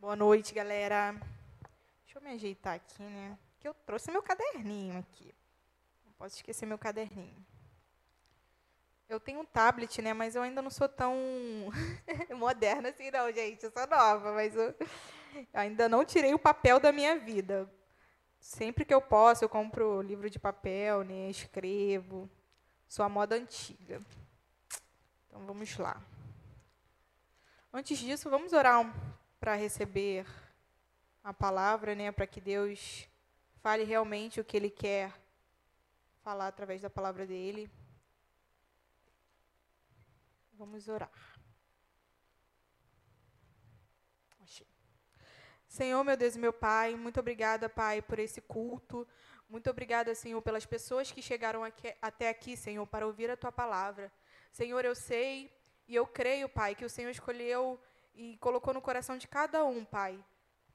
Boa noite, galera. Deixa eu me ajeitar aqui, né? Que eu trouxe meu caderninho aqui. Não posso esquecer meu caderninho. Eu tenho um tablet, né? Mas eu ainda não sou tão moderna assim, não, gente. Eu sou nova, mas eu ainda não tirei o papel da minha vida. Sempre que eu posso, eu compro livro de papel, né? Escrevo. Sou a moda antiga. Então vamos lá. Antes disso, vamos orar para receber a palavra, né, para que Deus fale realmente o que Ele quer falar através da palavra dele. Vamos orar. Senhor, meu Deus e meu Pai, muito obrigada, Pai, por esse culto. Muito obrigada, Senhor, pelas pessoas que chegaram aqui, até aqui, Senhor, para ouvir a Tua palavra. Senhor, eu sei e eu creio, Pai, que o Senhor escolheu e colocou no coração de cada um, Pai,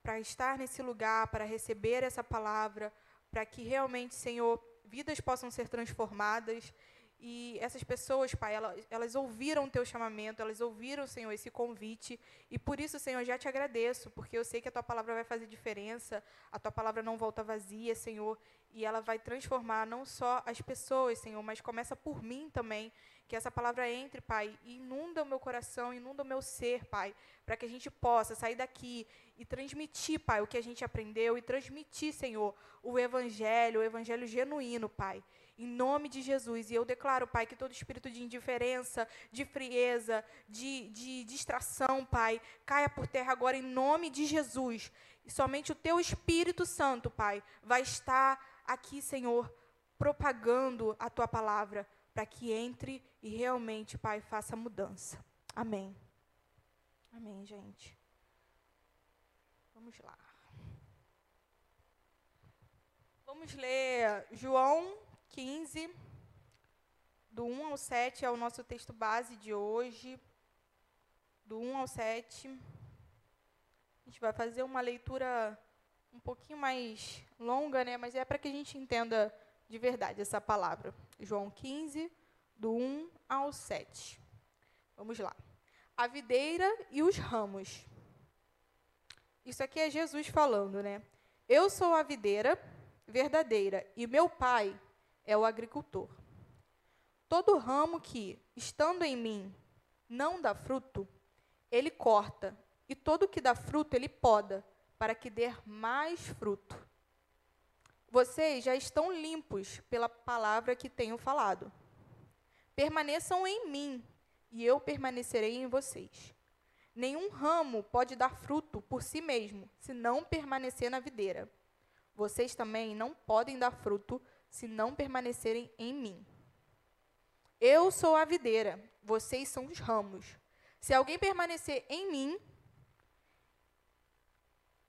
para estar nesse lugar, para receber essa palavra, para que realmente, Senhor, vidas possam ser transformadas. E essas pessoas, Pai, elas, elas ouviram o teu chamamento, elas ouviram, Senhor, esse convite. E por isso, Senhor, já te agradeço, porque eu sei que a tua palavra vai fazer diferença, a tua palavra não volta vazia, Senhor, e ela vai transformar não só as pessoas, Senhor, mas começa por mim também. Que essa palavra entre, Pai, e inunda o meu coração, inunda o meu ser, Pai, para que a gente possa sair daqui e transmitir, Pai, o que a gente aprendeu e transmitir, Senhor, o evangelho, o evangelho genuíno, Pai. Em nome de Jesus. E eu declaro, Pai, que todo espírito de indiferença, de frieza, de, de distração, Pai, caia por terra agora em nome de Jesus. E somente o Teu Espírito Santo, Pai, vai estar aqui, Senhor, propagando a Tua palavra para que entre e realmente, Pai, faça mudança. Amém. Amém, gente. Vamos lá. Vamos ler João 15, do 1 ao 7, é o nosso texto base de hoje. Do 1 ao 7. A gente vai fazer uma leitura um pouquinho mais longa, né? mas é para que a gente entenda de verdade essa palavra. João 15, do 1 ao 7. Vamos lá. A videira e os ramos. Isso aqui é Jesus falando, né? Eu sou a videira verdadeira e meu pai é o agricultor. Todo ramo que, estando em mim, não dá fruto, ele corta, e todo que dá fruto ele poda, para que dê mais fruto. Vocês já estão limpos pela palavra que tenho falado. Permaneçam em mim, e eu permanecerei em vocês. Nenhum ramo pode dar fruto por si mesmo, se não permanecer na videira. Vocês também não podem dar fruto se não permanecerem em mim. Eu sou a videira, vocês são os ramos. Se alguém permanecer em mim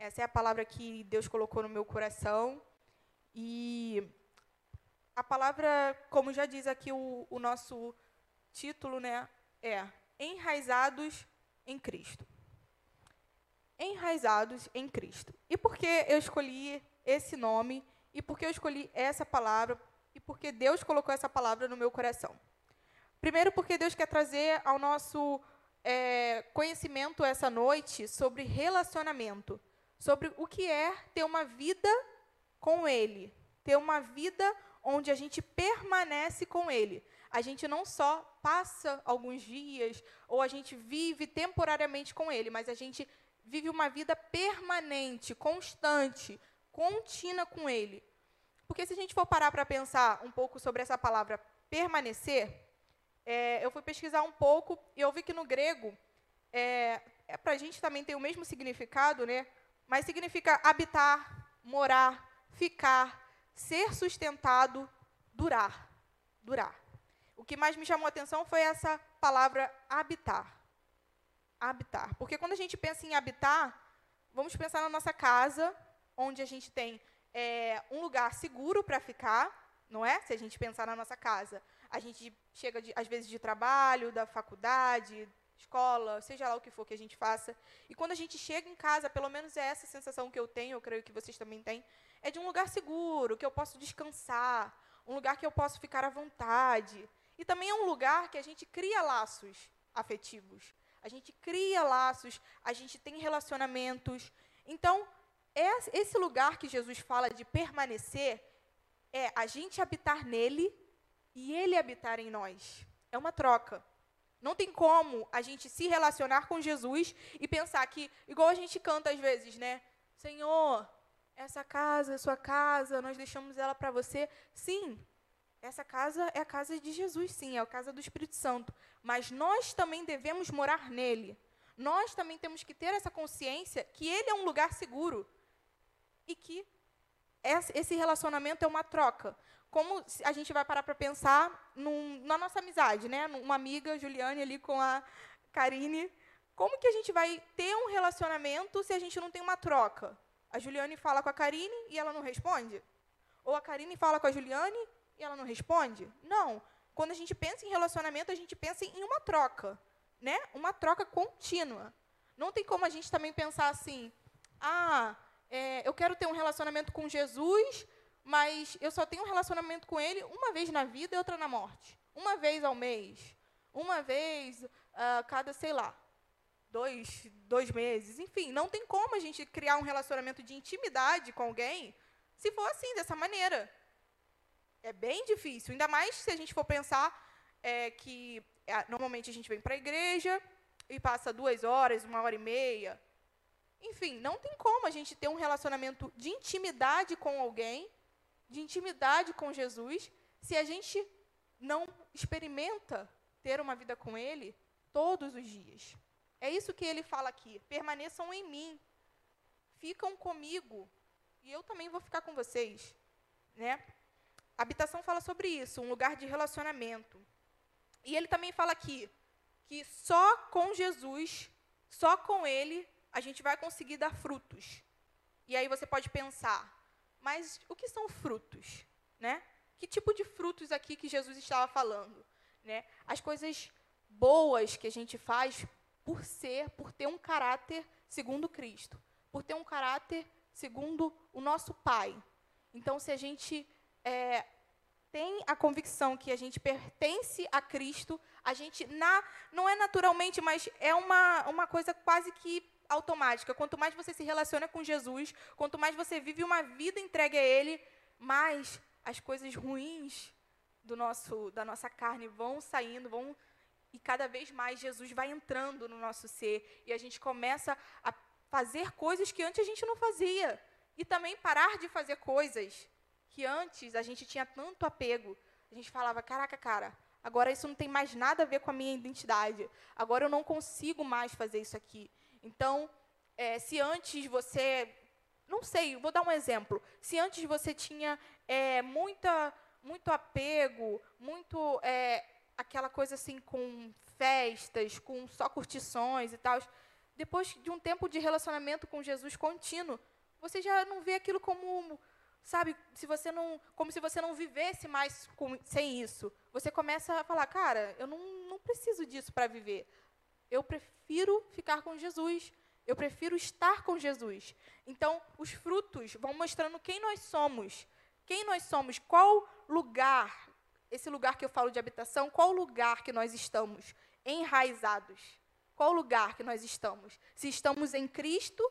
Essa é a palavra que Deus colocou no meu coração. E a palavra, como já diz aqui o, o nosso título, né, é Enraizados em Cristo. Enraizados em Cristo. E por que eu escolhi esse nome? E por que eu escolhi essa palavra? E por que Deus colocou essa palavra no meu coração? Primeiro, porque Deus quer trazer ao nosso é, conhecimento essa noite sobre relacionamento, sobre o que é ter uma vida com Ele, ter uma vida onde a gente permanece com Ele. A gente não só passa alguns dias ou a gente vive temporariamente com Ele, mas a gente vive uma vida permanente, constante, contínua com Ele. Porque se a gente for parar para pensar um pouco sobre essa palavra permanecer, é, eu fui pesquisar um pouco e eu vi que no grego, é, é para a gente também tem o mesmo significado, né? Mas significa habitar, morar, ficar, ser sustentado, durar. Durar. O que mais me chamou a atenção foi essa palavra habitar. Habitar. Porque quando a gente pensa em habitar, vamos pensar na nossa casa, onde a gente tem é, um lugar seguro para ficar, não é? Se a gente pensar na nossa casa, a gente chega de, às vezes de trabalho, da faculdade, escola, seja lá o que for que a gente faça. E quando a gente chega em casa, pelo menos é essa sensação que eu tenho, eu creio que vocês também têm, é de um lugar seguro, que eu posso descansar, um lugar que eu posso ficar à vontade. E também é um lugar que a gente cria laços afetivos. A gente cria laços, a gente tem relacionamentos. Então, esse lugar que Jesus fala de permanecer é a gente habitar nele e ele habitar em nós. É uma troca. Não tem como a gente se relacionar com Jesus e pensar que, igual a gente canta às vezes, né? Senhor, essa casa é sua casa, nós deixamos ela para você. Sim, essa casa é a casa de Jesus, sim, é a casa do Espírito Santo. Mas nós também devemos morar nele. Nós também temos que ter essa consciência que ele é um lugar seguro e que esse relacionamento é uma troca. Como a gente vai parar para pensar num, na nossa amizade, né? Uma amiga, Juliane, ali com a Karine. Como que a gente vai ter um relacionamento se a gente não tem uma troca? A Juliane fala com a Karine e ela não responde? Ou a Karine fala com a Juliane e ela não responde? Não. Quando a gente pensa em relacionamento, a gente pensa em uma troca, né? Uma troca contínua. Não tem como a gente também pensar assim: ah, é, eu quero ter um relacionamento com Jesus, mas eu só tenho um relacionamento com Ele uma vez na vida e outra na morte. Uma vez ao mês. Uma vez a uh, cada, sei lá, dois, dois meses. Enfim, não tem como a gente criar um relacionamento de intimidade com alguém se for assim, dessa maneira. É bem difícil, ainda mais se a gente for pensar é, que é, normalmente a gente vem para a igreja e passa duas horas, uma hora e meia. Enfim, não tem como a gente ter um relacionamento de intimidade com alguém, de intimidade com Jesus, se a gente não experimenta ter uma vida com Ele todos os dias. É isso que ele fala aqui. Permaneçam em mim. Ficam comigo. E eu também vou ficar com vocês. Né? habitação fala sobre isso, um lugar de relacionamento. E ele também fala aqui que só com Jesus, só com Ele, a gente vai conseguir dar frutos. E aí você pode pensar, mas o que são frutos? Né? Que tipo de frutos aqui que Jesus estava falando? Né? As coisas boas que a gente faz por ser, por ter um caráter segundo Cristo, por ter um caráter segundo o nosso Pai. Então, se a gente é, tem a convicção que a gente pertence a Cristo, a gente na, não é naturalmente, mas é uma, uma coisa quase que automática. Quanto mais você se relaciona com Jesus, quanto mais você vive uma vida entregue a Ele, mais as coisas ruins do nosso, da nossa carne vão saindo, vão e cada vez mais Jesus vai entrando no nosso ser e a gente começa a fazer coisas que antes a gente não fazia e também parar de fazer coisas que antes a gente tinha tanto apego. A gente falava, caraca, cara, agora isso não tem mais nada a ver com a minha identidade. Agora eu não consigo mais fazer isso aqui. Então, é, se antes você. Não sei, vou dar um exemplo. Se antes você tinha é, muita, muito apego, muito. É, aquela coisa assim com festas, com só curtições e tal. Depois de um tempo de relacionamento com Jesus contínuo, você já não vê aquilo como sabe, se você não, como se você não vivesse mais com, sem isso. Você começa a falar, cara, eu não, não preciso disso para viver. Eu prefiro ficar com Jesus. Eu prefiro estar com Jesus. Então, os frutos vão mostrando quem nós somos. Quem nós somos, qual lugar, esse lugar que eu falo de habitação, qual lugar que nós estamos enraizados? Qual lugar que nós estamos? Se estamos em Cristo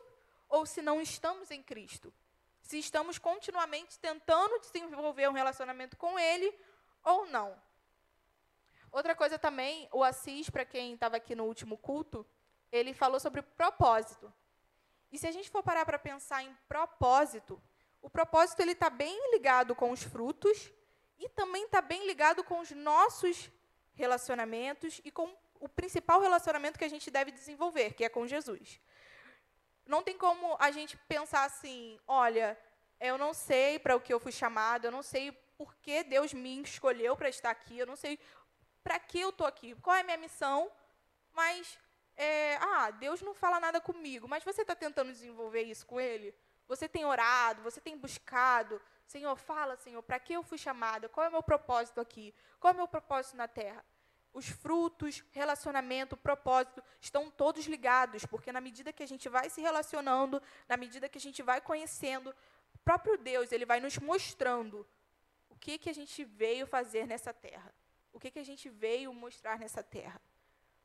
ou se não estamos em Cristo? se estamos continuamente tentando desenvolver um relacionamento com Ele ou não. Outra coisa também, o Assis, para quem estava aqui no último culto, ele falou sobre propósito. E se a gente for parar para pensar em propósito, o propósito ele está bem ligado com os frutos e também está bem ligado com os nossos relacionamentos e com o principal relacionamento que a gente deve desenvolver, que é com Jesus. Não tem como a gente pensar assim, olha, eu não sei para o que eu fui chamado, eu não sei por que Deus me escolheu para estar aqui, eu não sei para que eu estou aqui, qual é a minha missão, mas é, ah, Deus não fala nada comigo, mas você está tentando desenvolver isso com Ele? Você tem orado, você tem buscado. Senhor, fala, Senhor, para que eu fui chamada? Qual é o meu propósito aqui? Qual é o meu propósito na terra? Os frutos, relacionamento, propósito estão todos ligados, porque na medida que a gente vai se relacionando, na medida que a gente vai conhecendo, o próprio Deus, ele vai nos mostrando o que que a gente veio fazer nessa terra. O que que a gente veio mostrar nessa terra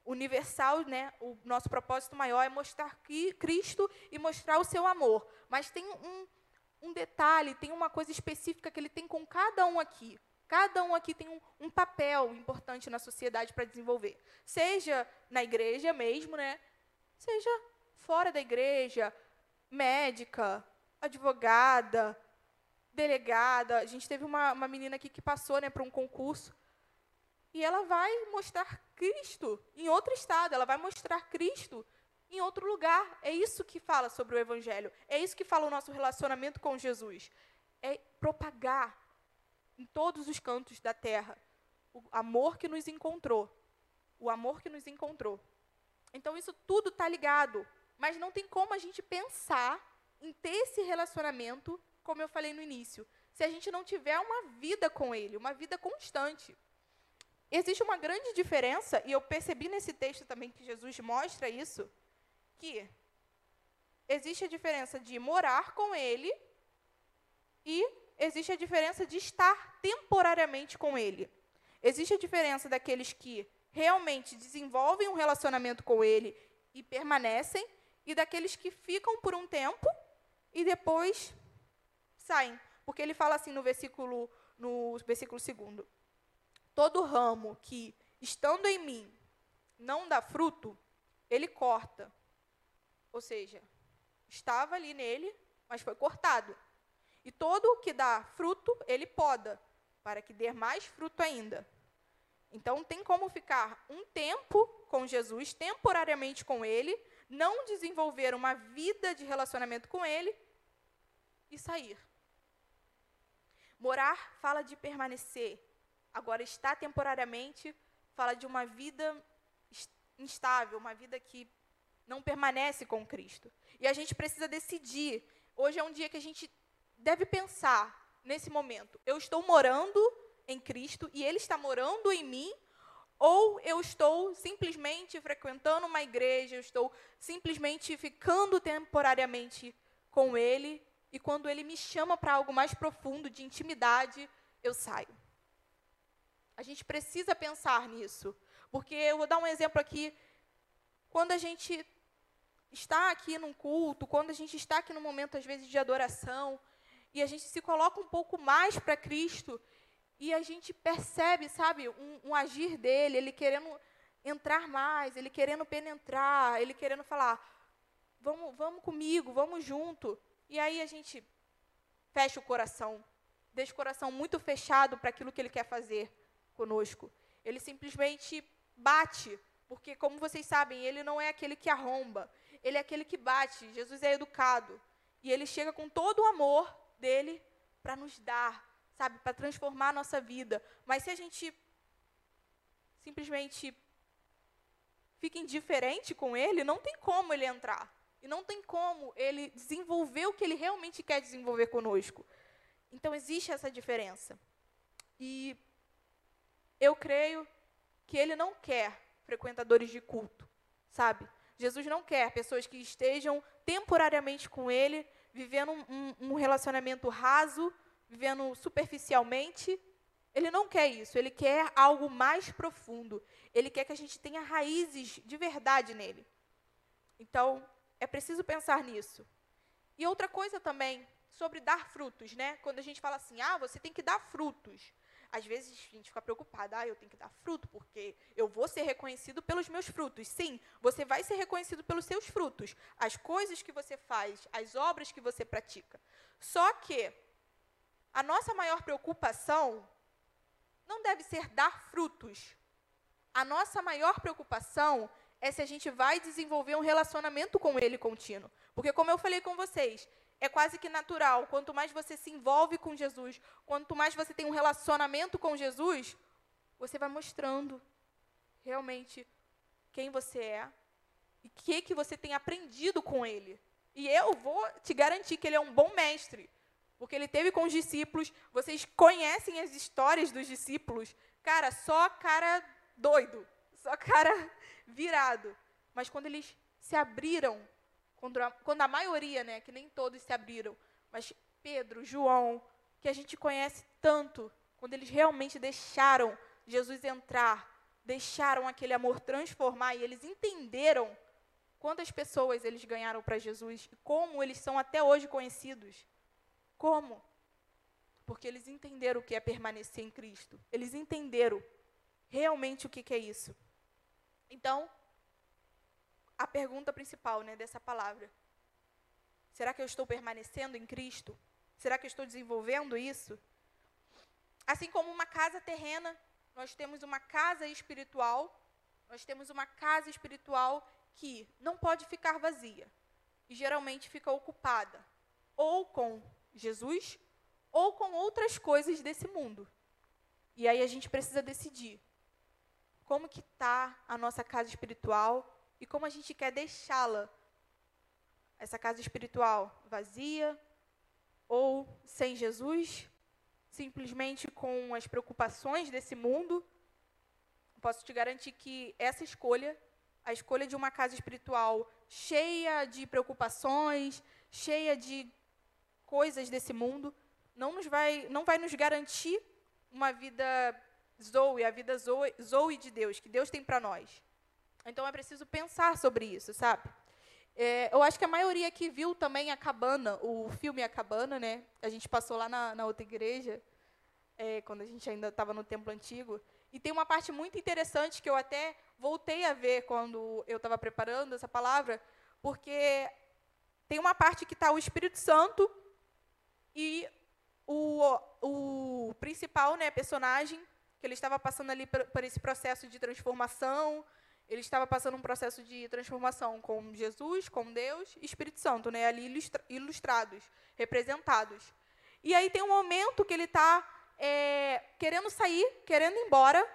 universal, né? O nosso propósito maior é mostrar Cristo e mostrar o seu amor. Mas tem um, um detalhe, tem uma coisa específica que ele tem com cada um aqui. Cada um aqui tem um, um papel importante na sociedade para desenvolver. Seja na igreja mesmo, né? Seja fora da igreja, médica, advogada, delegada. A gente teve uma, uma menina aqui que passou né, para um concurso e ela vai mostrar Cristo em outro estado, ela vai mostrar Cristo em outro lugar. É isso que fala sobre o Evangelho. É isso que fala o nosso relacionamento com Jesus. É propagar em todos os cantos da terra o amor que nos encontrou. O amor que nos encontrou. Então, isso tudo está ligado. Mas não tem como a gente pensar em ter esse relacionamento, como eu falei no início, se a gente não tiver uma vida com Ele, uma vida constante. Existe uma grande diferença, e eu percebi nesse texto também que Jesus mostra isso, que existe a diferença de morar com ele e existe a diferença de estar temporariamente com ele. Existe a diferença daqueles que realmente desenvolvem um relacionamento com ele e permanecem e daqueles que ficam por um tempo e depois saem. Porque ele fala assim no versículo no versículo segundo todo ramo que, estando em mim, não dá fruto, ele corta. Ou seja, estava ali nele, mas foi cortado. E todo o que dá fruto, ele poda, para que dê mais fruto ainda. Então, tem como ficar um tempo com Jesus, temporariamente com ele, não desenvolver uma vida de relacionamento com ele e sair. Morar fala de permanecer, Agora, está temporariamente fala de uma vida instável, uma vida que não permanece com Cristo. E a gente precisa decidir. Hoje é um dia que a gente deve pensar nesse momento. Eu estou morando em Cristo e Ele está morando em mim, ou eu estou simplesmente frequentando uma igreja, eu estou simplesmente ficando temporariamente com Ele, e quando Ele me chama para algo mais profundo, de intimidade, eu saio. A gente precisa pensar nisso. Porque eu vou dar um exemplo aqui. Quando a gente está aqui num culto, quando a gente está aqui num momento, às vezes, de adoração, e a gente se coloca um pouco mais para Cristo, e a gente percebe, sabe, um, um, agir dele, ele querendo entrar mais, ele querendo penetrar, ele querendo falar, vamos, vamos comigo, vamos junto. E aí a gente fecha o coração, deixa o coração muito fechado para aquilo que ele quer fazer conosco. Ele simplesmente bate, porque, como vocês sabem, ele não é aquele que arromba, ele é aquele que bate. Jesus é educado. E ele chega com todo o amor dele para nos dar, sabe, para transformar a nossa vida. Mas se a gente simplesmente fica indiferente com ele, não tem como ele entrar. E não tem como ele desenvolver o que ele realmente quer desenvolver conosco. Então existe essa diferença. E eu creio que ele não quer frequentadores de culto, sabe? Jesus não quer pessoas que estejam temporariamente com ele, vivendo um, um, relacionamento raso, vivendo superficialmente. Ele não quer isso, ele quer algo mais profundo. Ele quer que a gente tenha raízes de verdade nele. Então, é preciso pensar nisso. E outra coisa também, sobre dar frutos, né? Quando a gente fala assim, ah, você tem que dar frutos. Às vezes a gente fica preocupada, ah, eu tenho que dar fruto, porque eu vou ser reconhecido pelos meus frutos. Sim, você vai ser reconhecido pelos seus frutos, as coisas que você faz, as obras que você pratica. Só que a nossa maior preocupação não deve ser dar frutos. A nossa maior preocupação é se a gente vai desenvolver um relacionamento com Ele contínuo. Porque, como eu falei com vocês, é quase que natural. Quanto mais você se envolve com Jesus, quanto mais você tem um relacionamento com Jesus, você vai mostrando realmente quem você é e o que, que você tem aprendido com ele. E eu vou te garantir que ele é um bom mestre, porque ele teve com os discípulos. Vocês conhecem as histórias dos discípulos? Cara, só cara doido, só cara virado. Mas quando eles se abriram, quando a, quando a maioria, né, que nem todos se abriram, mas Pedro, João, que a gente conhece tanto, quando eles realmente deixaram Jesus entrar, deixaram aquele amor transformar e eles entenderam quantas pessoas eles ganharam para Jesus e como eles são até hoje conhecidos. Como? Porque eles entenderam o que é permanecer em Cristo. Eles entenderam realmente o que, que é isso. Então, a pergunta principal né, dessa palavra: será que eu estou permanecendo em Cristo? Será que eu estou desenvolvendo isso? Assim como uma casa terrena, nós temos uma casa espiritual, nós temos uma casa espiritual que não pode ficar vazia e geralmente fica ocupada ou com Jesus ou com outras coisas desse mundo. E aí a gente precisa decidir como que está a nossa casa espiritual e como a gente quer deixá-la, essa casa espiritual vazia ou sem Jesus, simplesmente com as preocupações desse mundo. Posso te garantir que essa escolha, a escolha de uma casa espiritual cheia de preocupações, cheia de coisas desse mundo, não nos vai, não vai nos garantir uma vida Zoe, a vida Zoe, Zoe de Deus, que Deus tem para nós. Então é preciso pensar sobre isso, sabe? É, eu acho que a maioria aqui viu também a Cabana, o filme A Cabana, né? A gente passou lá na, na outra igreja, é, quando a gente ainda estava no templo antigo. E tem uma parte muito interessante que eu até voltei a ver quando eu estava preparando essa palavra, porque tem uma parte que está o Espírito Santo e o, o principal né, personagem, que ele estava passando ali por, por esse processo de transformação, ele estava passando um processo de transformação com Jesus, com Deus e Espírito Santo, né, ali ilustrados, representados. E aí tem um momento que ele está é, querendo sair, querendo ir embora.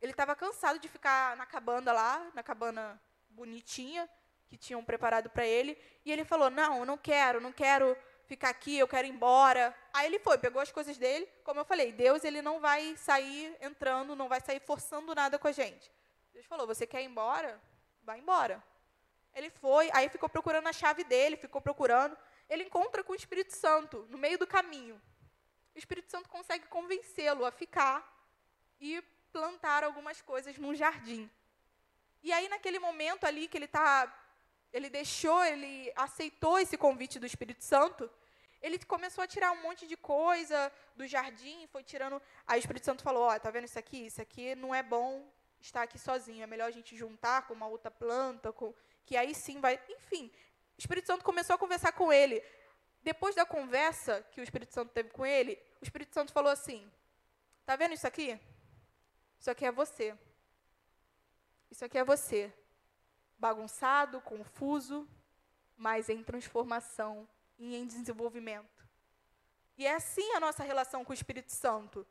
Ele estava cansado de ficar na cabana lá, na cabana bonitinha que tinham preparado para ele. E ele falou: Não, não quero, não quero ficar aqui, eu quero ir embora. Aí ele foi, pegou as coisas dele. Como eu falei, Deus ele não vai sair entrando, não vai sair forçando nada com a gente. Deus falou: Você quer ir embora? Vai embora. Ele foi, aí ficou procurando a chave dele, ficou procurando. Ele encontra com o Espírito Santo no meio do caminho. O Espírito Santo consegue convencê-lo a ficar e plantar algumas coisas num jardim. E aí, naquele momento ali que ele está, ele deixou, ele aceitou esse convite do Espírito Santo, ele começou a tirar um monte de coisa do jardim, foi tirando. Aí o Espírito Santo falou: Ó, oh, tá vendo isso aqui? Isso aqui não é bom estar aqui sozinho. É melhor a gente juntar com uma outra planta, com que aí sim vai. Enfim, o Espírito Santo começou a conversar com ele. Depois da conversa que o Espírito Santo teve com ele, o Espírito Santo falou assim: Tá vendo isso aqui? Isso aqui é você. Isso aqui é você. Bagunçado, confuso, mas em transformação e em desenvolvimento. E é assim a nossa relação com o Espírito Santo.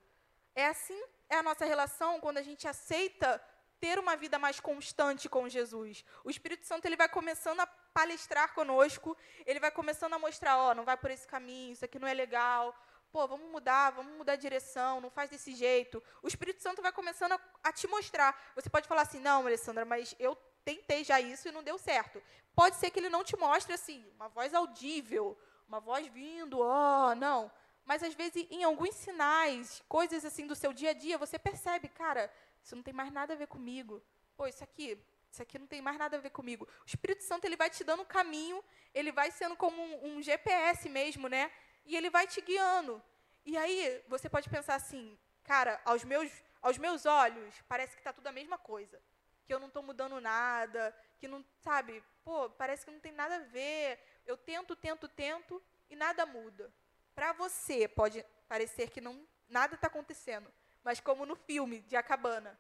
É assim é a nossa relação quando a gente aceita ter uma vida mais constante com Jesus. O Espírito Santo ele vai começando a palestrar conosco, ele vai começando a mostrar, ó, oh, não vai por esse caminho, isso aqui não é legal. Pô, vamos mudar, vamos mudar a direção, não faz desse jeito. O Espírito Santo vai começando a, a te mostrar. Você pode falar assim, não, Alessandra, mas eu tentei já isso e não deu certo. Pode ser que ele não te mostre assim, uma voz audível, uma voz vindo, ó, oh, não. Mas às vezes em alguns sinais, coisas assim do seu dia a dia, você percebe, cara, isso não tem mais nada a ver comigo. Pô, isso aqui, isso aqui não tem mais nada a ver comigo. O Espírito Santo ele vai te dando um caminho, ele vai sendo como um, um GPS mesmo, né? E ele vai te guiando. E aí você pode pensar assim, cara, aos meus, aos meus olhos parece que está tudo a mesma coisa, que eu não estou mudando nada, que não, sabe? Pô, parece que não tem nada a ver. Eu tento, tento, tento e nada muda. Para você pode parecer que não nada está acontecendo, mas como no filme de A Cabana,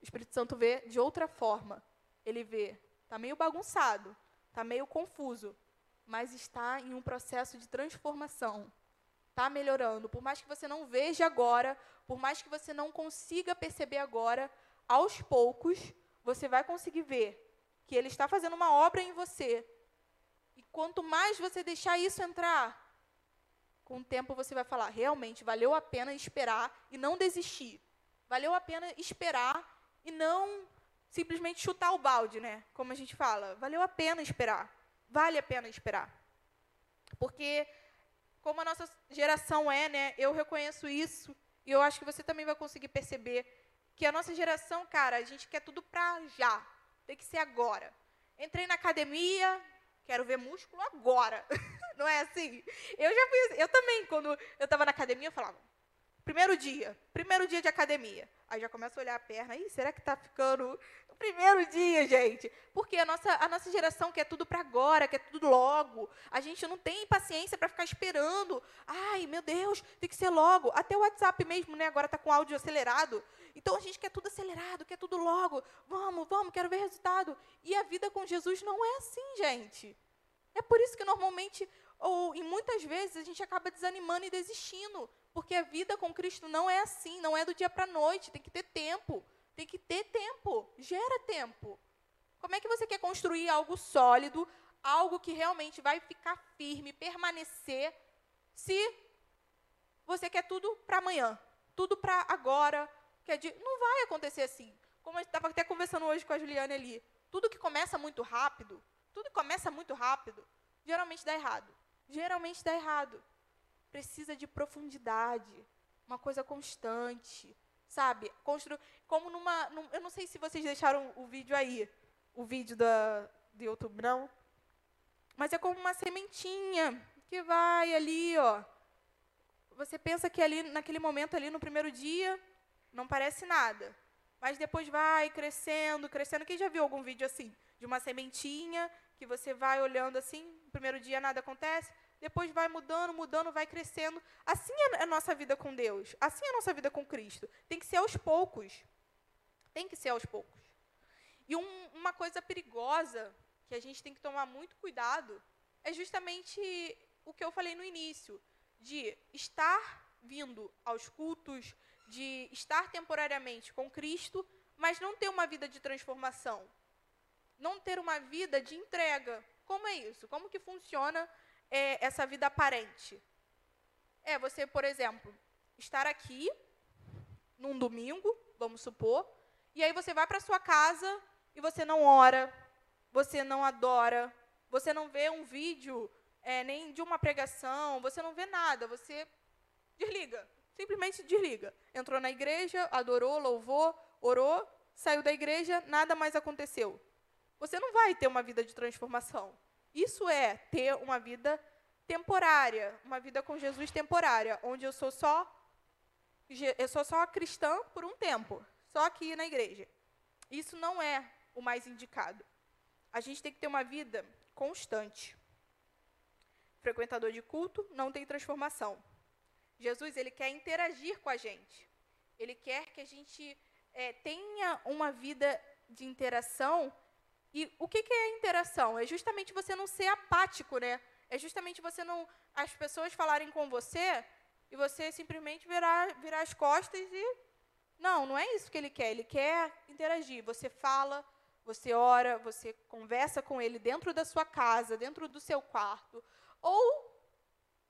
o Espírito Santo vê de outra forma. Ele vê, está meio bagunçado, está meio confuso, mas está em um processo de transformação. Está melhorando. Por mais que você não veja agora, por mais que você não consiga perceber agora, aos poucos você vai conseguir ver que Ele está fazendo uma obra em você. E quanto mais você deixar isso entrar, com o tempo você vai falar: realmente valeu a pena esperar e não desistir. Valeu a pena esperar e não simplesmente chutar o balde, né? Como a gente fala. Valeu a pena esperar. Vale a pena esperar. Porque, como a nossa geração é, né? Eu reconheço isso. E eu acho que você também vai conseguir perceber que a nossa geração, cara, a gente quer tudo pra já. Tem que ser agora. Entrei na academia, quero ver músculo agora. Não é assim? Eu já fui assim. Eu também, quando eu estava na academia, eu falava, primeiro dia, primeiro dia de academia. Aí já começa a olhar a perna, Ih, será que está ficando primeiro dia, gente? Porque a nossa, a nossa geração quer tudo para agora, quer tudo logo. A gente não tem paciência para ficar esperando. Ai, meu Deus, tem que ser logo. Até o WhatsApp mesmo, né? Agora está com áudio acelerado. Então a gente quer tudo acelerado, quer tudo logo. Vamos, vamos, quero ver resultado. E a vida com Jesus não é assim, gente. É por isso que normalmente, ou em muitas vezes, a gente acaba desanimando e desistindo. Porque a vida com Cristo não é assim, não é do dia para a noite, tem que ter tempo. Tem que ter tempo, gera tempo. Como é que você quer construir algo sólido, algo que realmente vai ficar firme, permanecer, se você quer tudo para amanhã, tudo para agora, que é de, não vai acontecer assim. Como eu estava até conversando hoje com a Juliana ali. Tudo que começa muito rápido, tudo que começa muito rápido, geralmente dá errado. Geralmente dá errado. Precisa de profundidade, uma coisa constante, sabe? Constru como numa, num, eu não sei se vocês deixaram o vídeo aí, o vídeo da do YouTube não, mas é como uma sementinha que vai ali, ó. Você pensa que ali naquele momento ali no primeiro dia não parece nada. Mas depois vai crescendo, crescendo. Quem já viu algum vídeo assim? De uma sementinha que você vai olhando assim, primeiro dia nada acontece, depois vai mudando, mudando, vai crescendo. Assim é a nossa vida com Deus. Assim é a nossa vida com Cristo. Tem que ser aos poucos. Tem que ser aos poucos. E um, uma coisa perigosa que a gente tem que tomar muito cuidado é justamente o que eu falei no início, de estar vindo aos cultos, de estar temporariamente com Cristo, mas não ter uma vida de transformação. Não ter uma vida de entrega. Como é isso? Como que funciona é, essa vida aparente? É você, por exemplo, estar aqui num domingo, vamos supor, e aí você vai para sua casa e você não ora, você não adora, você não vê um vídeo é, nem de uma pregação, você não vê nada, você desliga. Simplesmente desliga. Entrou na igreja, adorou, louvou, orou, saiu da igreja, nada mais aconteceu. Você não vai ter uma vida de transformação. Isso é ter uma vida temporária, uma vida com Jesus temporária, onde eu sou só eu sou só cristã por um tempo, só aqui na igreja. Isso não é o mais indicado. A gente tem que ter uma vida constante. Frequentador de culto não tem transformação. Jesus ele quer interagir com a gente. Ele quer que a gente é, tenha uma vida de interação. E o que, que é interação? É justamente você não ser apático, né? É justamente você não. As pessoas falarem com você e você simplesmente virar, virar as costas e. Não, não é isso que ele quer. Ele quer interagir. Você fala, você ora, você conversa com ele dentro da sua casa, dentro do seu quarto. Ou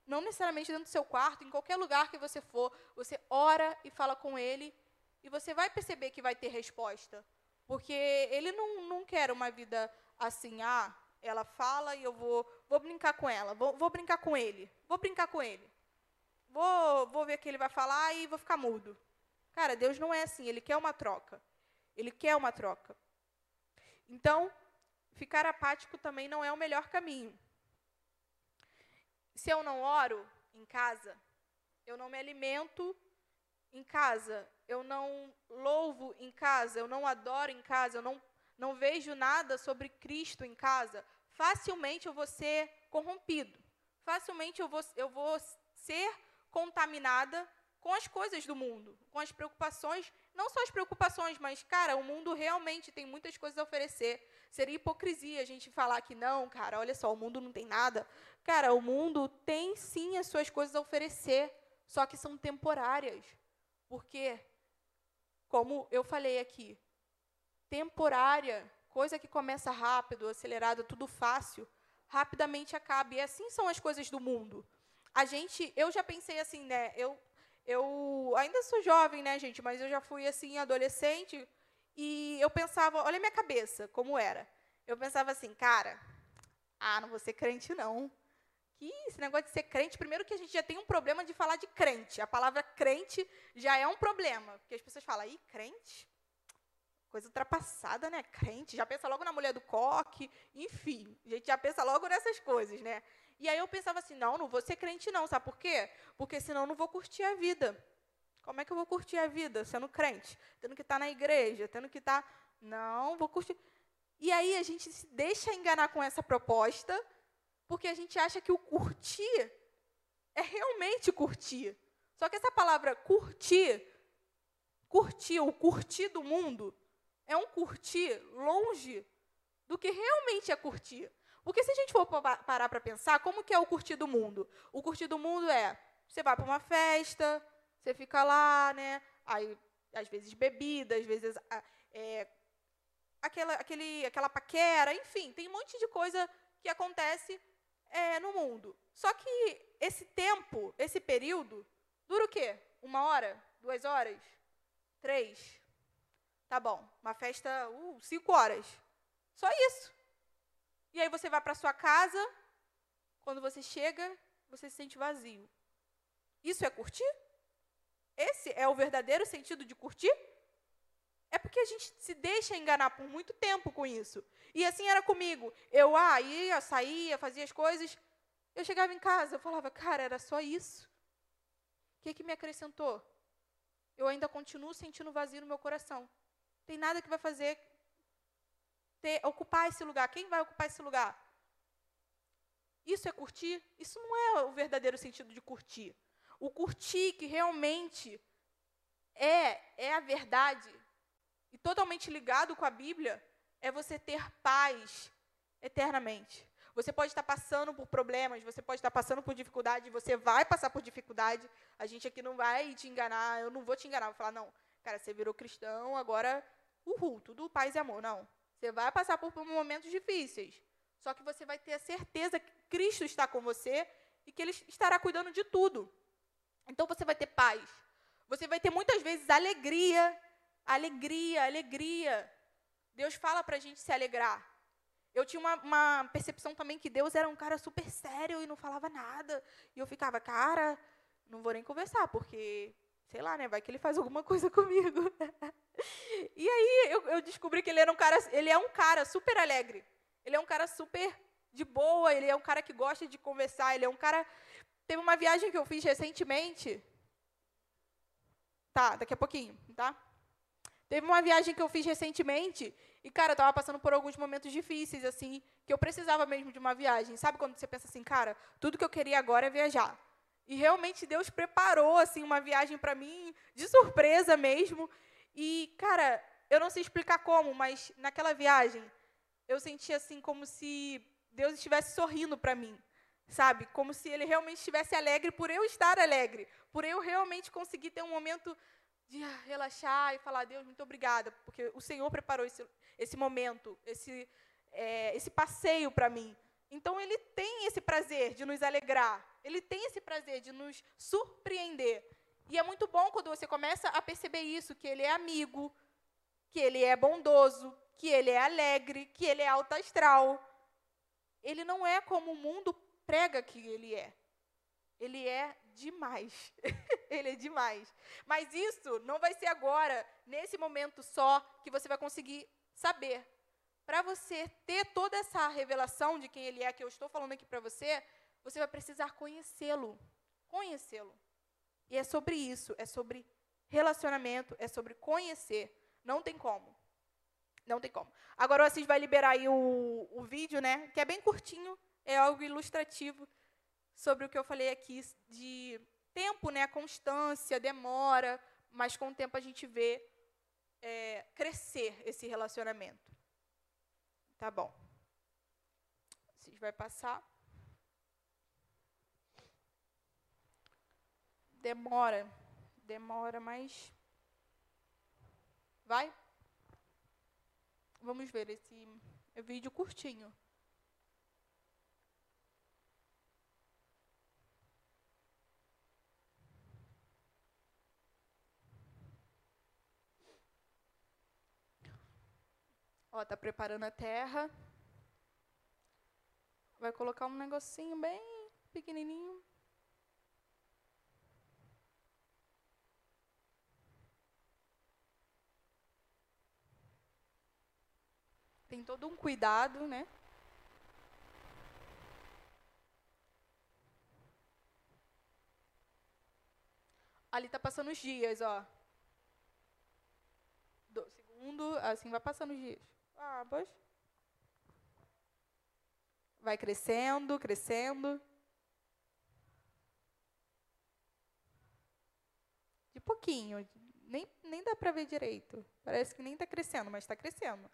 não necessariamente dentro do seu quarto, em qualquer lugar que você for, você ora e fala com ele e você vai perceber que vai ter resposta. Porque ele não, não quer uma vida assim, ah, ela fala e eu vou, vou brincar com ela, vou, vou brincar com ele, vou brincar com ele. Vou, vou ver o que ele vai falar e vou ficar mudo. Cara, Deus não é assim, ele quer uma troca. Ele quer uma troca. Então, ficar apático também não é o melhor caminho. Se eu não oro em casa, eu não me alimento em casa, eu não louvo em casa, eu não adoro em casa, eu não, não vejo nada sobre Cristo em casa, facilmente eu vou ser corrompido. Facilmente eu vou, eu vou ser contaminada com as coisas do mundo, com as preocupações, não só as preocupações, mas, cara, o mundo realmente tem muitas coisas a oferecer. Seria hipocrisia a gente falar que não, cara, olha só, o mundo não tem nada. Cara, o mundo tem sim as suas coisas a oferecer, só que são temporárias. Porque, como eu falei aqui, temporária coisa que começa rápido, acelerada, tudo fácil, rapidamente acaba. E assim são as coisas do mundo. A gente, eu já pensei assim, né? Eu, eu ainda sou jovem, né, gente? Mas eu já fui assim adolescente e eu pensava, olha a minha cabeça, como era. Eu pensava assim, cara, ah, não vou ser crente não. Que esse negócio de ser crente, primeiro que a gente já tem um problema de falar de crente. A palavra crente já é um problema, porque as pessoas falam, ih, crente? Coisa ultrapassada, né? Crente, já pensa logo na mulher do coque, enfim, a gente já pensa logo nessas coisas, né? E aí eu pensava assim, não, não vou ser crente não, sabe por quê? Porque senão não vou curtir a vida. Como é que eu vou curtir a vida sendo crente? Tendo que estar tá na igreja, tendo que estar... Tá... Não, vou curtir... E aí a gente se deixa enganar com essa proposta, porque a gente acha que o curtir é realmente curtir. Só que essa palavra curtir, curtir, o curtir do mundo, é um curtir longe do que realmente é curtir. Porque se a gente for parar para pensar, como que é o curtir do mundo? O curtir do mundo é, você vai para uma festa, você fica lá, né? Aí, às vezes bebida, às vezes é, aquela, aquele, aquela paquera, enfim, tem um monte de coisa que acontece é, no mundo. Só que esse tempo, esse período, dura o quê? Uma hora? Duas horas? Três? Tá bom, uma festa, uh, cinco horas. Só isso. E aí você vai para sua casa, quando você chega, você se sente vazio. Isso é curtir? Esse é o verdadeiro sentido de curtir? É porque a gente se deixa enganar por muito tempo com isso. E assim era comigo. Eu ah, ia, saía, fazia as coisas. Eu chegava em casa, eu falava, cara, era só isso. O que, que me acrescentou? Eu ainda continuo sentindo vazio no meu coração tem nada que vai fazer ter, ocupar esse lugar. Quem vai ocupar esse lugar? Isso é curtir? Isso não é o verdadeiro sentido de curtir. O curtir que realmente é, é a verdade e totalmente ligado com a Bíblia é você ter paz eternamente. Você pode estar passando por problemas, você pode estar passando por dificuldade, você vai passar por dificuldade. A gente aqui não vai te enganar, eu não vou te enganar, vou falar, não, cara, você virou cristão, agora uhul, tudo paz e amor. Não. Você vai passar por momentos difíceis. Só que você vai ter a certeza que Cristo está com você e que Ele estará cuidando de tudo. Então você vai ter paz. Você vai ter muitas vezes alegria, alegria, alegria. Deus fala para a gente se alegrar. Eu tinha uma, uma, percepção também que Deus era um cara super sério e não falava nada. E eu ficava, cara, não vou nem conversar, porque, sei lá, né? Vai que ele faz alguma coisa comigo. E aí eu, eu, descobri que ele era um cara, ele é um cara super alegre. Ele é um cara super de boa, ele é um cara que gosta de conversar, ele é um cara. Teve uma viagem que eu fiz recentemente. Tá, daqui a pouquinho, tá? Teve uma viagem que eu fiz recentemente e, cara, eu estava passando por alguns momentos difíceis, assim, que eu precisava mesmo de uma viagem. Sabe quando você pensa assim, cara, tudo que eu queria agora é viajar. E realmente Deus preparou, assim, uma viagem para mim de surpresa mesmo. E, cara, eu não sei explicar como, mas naquela viagem eu senti assim como se Deus estivesse sorrindo para mim, sabe? Como se Ele realmente estivesse alegre por eu estar alegre, por eu realmente conseguir ter um momento de relaxar e falar Deus muito obrigada, porque o Senhor preparou esse, esse momento, esse é, esse passeio para mim. Então Ele tem esse prazer de nos alegrar, Ele tem esse prazer de nos surpreender. E é muito bom quando você começa a perceber isso, que ele é amigo, que ele é bondoso, que ele é alegre, que ele é alto astral. Ele não é como o mundo prega que ele é. Ele é demais. ele é demais. Mas isso não vai ser agora, nesse momento só, que você vai conseguir saber. Para você ter toda essa revelação de quem ele é, que eu estou falando aqui para você, você vai precisar conhecê-lo. Conhecê-lo. E é sobre isso, é sobre relacionamento, é sobre conhecer. Não tem como. Não tem como. Agora o Assis vai liberar aí o, o vídeo, né? Que é bem curtinho, é algo ilustrativo sobre o que eu falei aqui de tempo, né? Constância, demora, mas com o tempo a gente vê é, crescer esse relacionamento. Tá bom. Assis vai passar. demora, demora, mas vai. vamos ver esse vídeo curtinho. Ó, tá preparando a terra. Vai colocar um negocinho bem pequenininho. Tem todo um cuidado, né? Ali tá passando os dias, ó. Do segundo, assim vai passando os dias. Ah. Vai crescendo, crescendo. De pouquinho. Nem, nem dá para ver direito. Parece que nem está crescendo, mas está crescendo.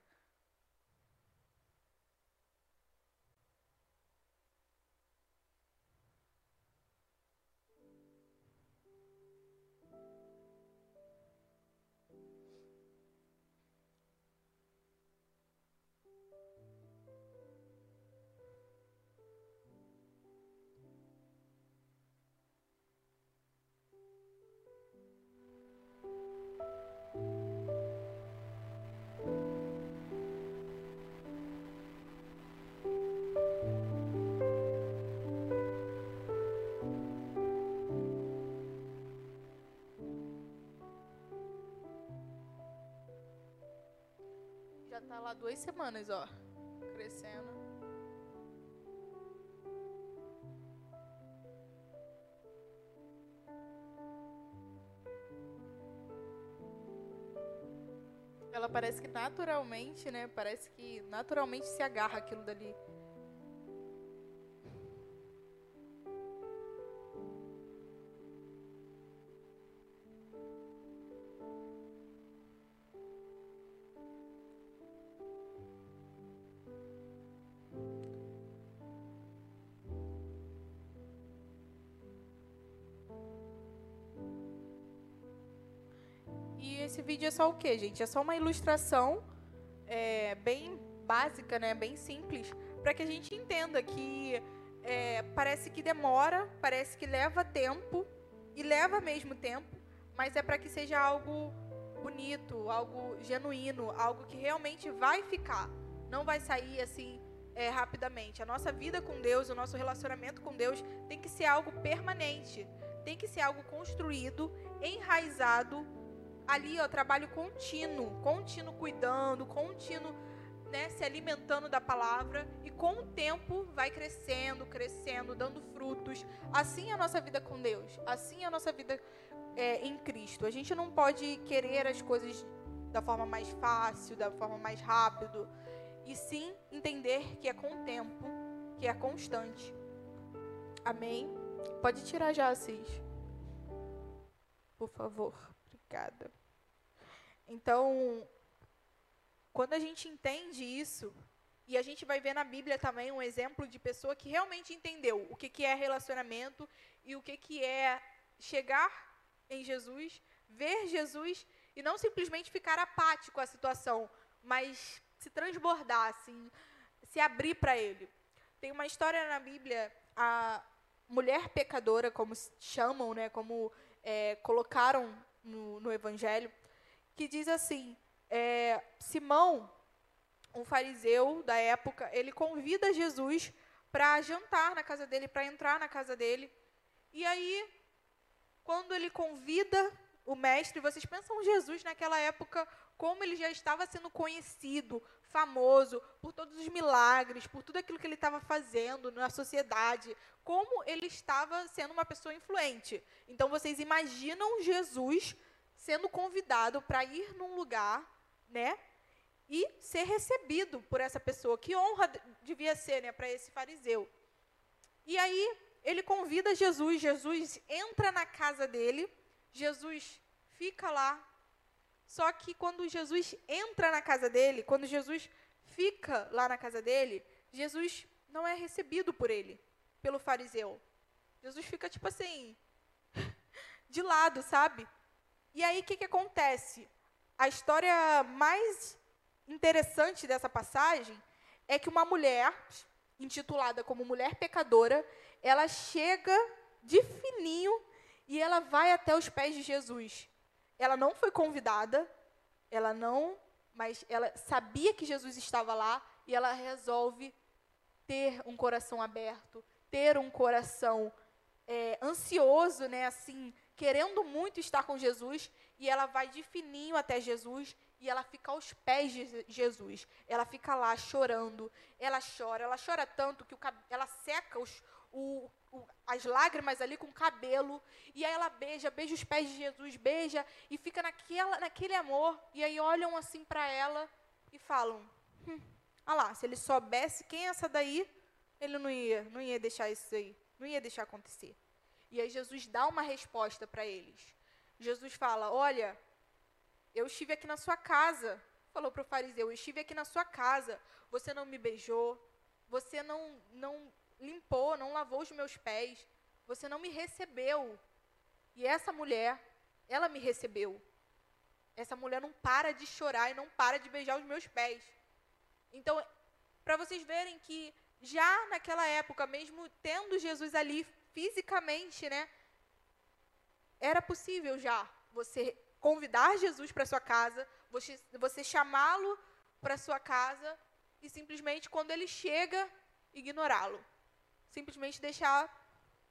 Semanas, ó. Crescendo. Ela parece que naturalmente, né? Parece que naturalmente se agarra aquilo dali. Esse vídeo é só o que, gente? É só uma ilustração é, bem básica, né? Bem simples, para que a gente entenda que é, parece que demora, parece que leva tempo e leva mesmo tempo, mas é para que seja algo bonito, algo genuíno, algo que realmente vai ficar, não vai sair assim é, rapidamente. A nossa vida com Deus, o nosso relacionamento com Deus tem que ser algo permanente, tem que ser algo construído, enraizado ali, ó, trabalho contínuo, contínuo cuidando, contínuo né, se alimentando da palavra e com o tempo vai crescendo, crescendo, dando frutos. Assim é a nossa vida com Deus, assim é a nossa vida é, em Cristo. A gente não pode querer as coisas da forma mais fácil, da forma mais rápido, e sim entender que é com o tempo, que é constante. Amém? Pode tirar já, Assis. Por favor. Então, quando a gente entende isso, e a gente vai ver na Bíblia também um exemplo de pessoa que realmente entendeu o que, que é relacionamento e o que, que é chegar em Jesus, ver Jesus e não simplesmente ficar apático à situação, mas se transbordar, assim, se abrir para Ele. Tem uma história na Bíblia, a mulher pecadora, como chamam, né, como é, colocaram no, no Evangelho, que diz assim: é, Simão, um fariseu da época, ele convida Jesus para jantar na casa dele, para entrar na casa dele. E aí, quando ele convida o mestre, vocês pensam Jesus naquela época, como ele já estava sendo conhecido, famoso por todos os milagres, por tudo aquilo que ele estava fazendo na sociedade, como ele estava sendo uma pessoa influente. Então vocês imaginam Jesus sendo convidado para ir num lugar, né? E ser recebido por essa pessoa. Que honra devia ser, né, para esse fariseu. E aí ele convida Jesus, Jesus entra na casa dele, Jesus fica lá. Só que quando Jesus entra na casa dele, quando Jesus fica lá na casa dele, Jesus não é recebido por ele, pelo fariseu. Jesus fica tipo assim, de lado, sabe? E aí o que, que acontece? A história mais interessante dessa passagem é que uma mulher, intitulada como mulher pecadora, ela chega de fininho e ela vai até os pés de Jesus. Ela não foi convidada, ela não, mas ela sabia que Jesus estava lá e ela resolve ter um coração aberto, ter um coração é, ansioso, né, assim, querendo muito estar com Jesus, e ela vai de fininho até Jesus e ela fica aos pés de Jesus. Ela fica lá chorando, ela chora, ela chora tanto que o, ela seca os, o, o, as lágrimas ali com o cabelo, e aí ela beija, beija os pés de Jesus, beija, e fica naquela, naquele amor, e aí olham assim para ela e falam, hum, ah lá, se ele soubesse quem é essa daí, ele não ia, não ia deixar isso aí, não ia deixar acontecer. E aí Jesus dá uma resposta para eles. Jesus fala: Olha, eu estive aqui na sua casa. Falou para o fariseu: Eu estive aqui na sua casa. Você não me beijou. Você não, não limpou, não lavou os meus pés. Você não me recebeu. E essa mulher, ela me recebeu. Essa mulher não para de chorar e não para de beijar os meus pés. Então, para vocês verem que já naquela época, mesmo tendo Jesus ali fisicamente, né, era possível já você convidar Jesus para sua casa, você, você chamá-lo para sua casa e simplesmente quando ele chega, ignorá-lo. Simplesmente deixar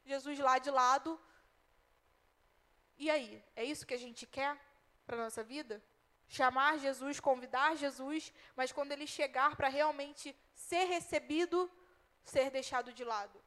Jesus lá de lado. E aí, é isso que a gente quer para nossa vida? Chamar Jesus, convidar Jesus, mas quando ele chegar para realmente ser recebido, ser deixado de lado.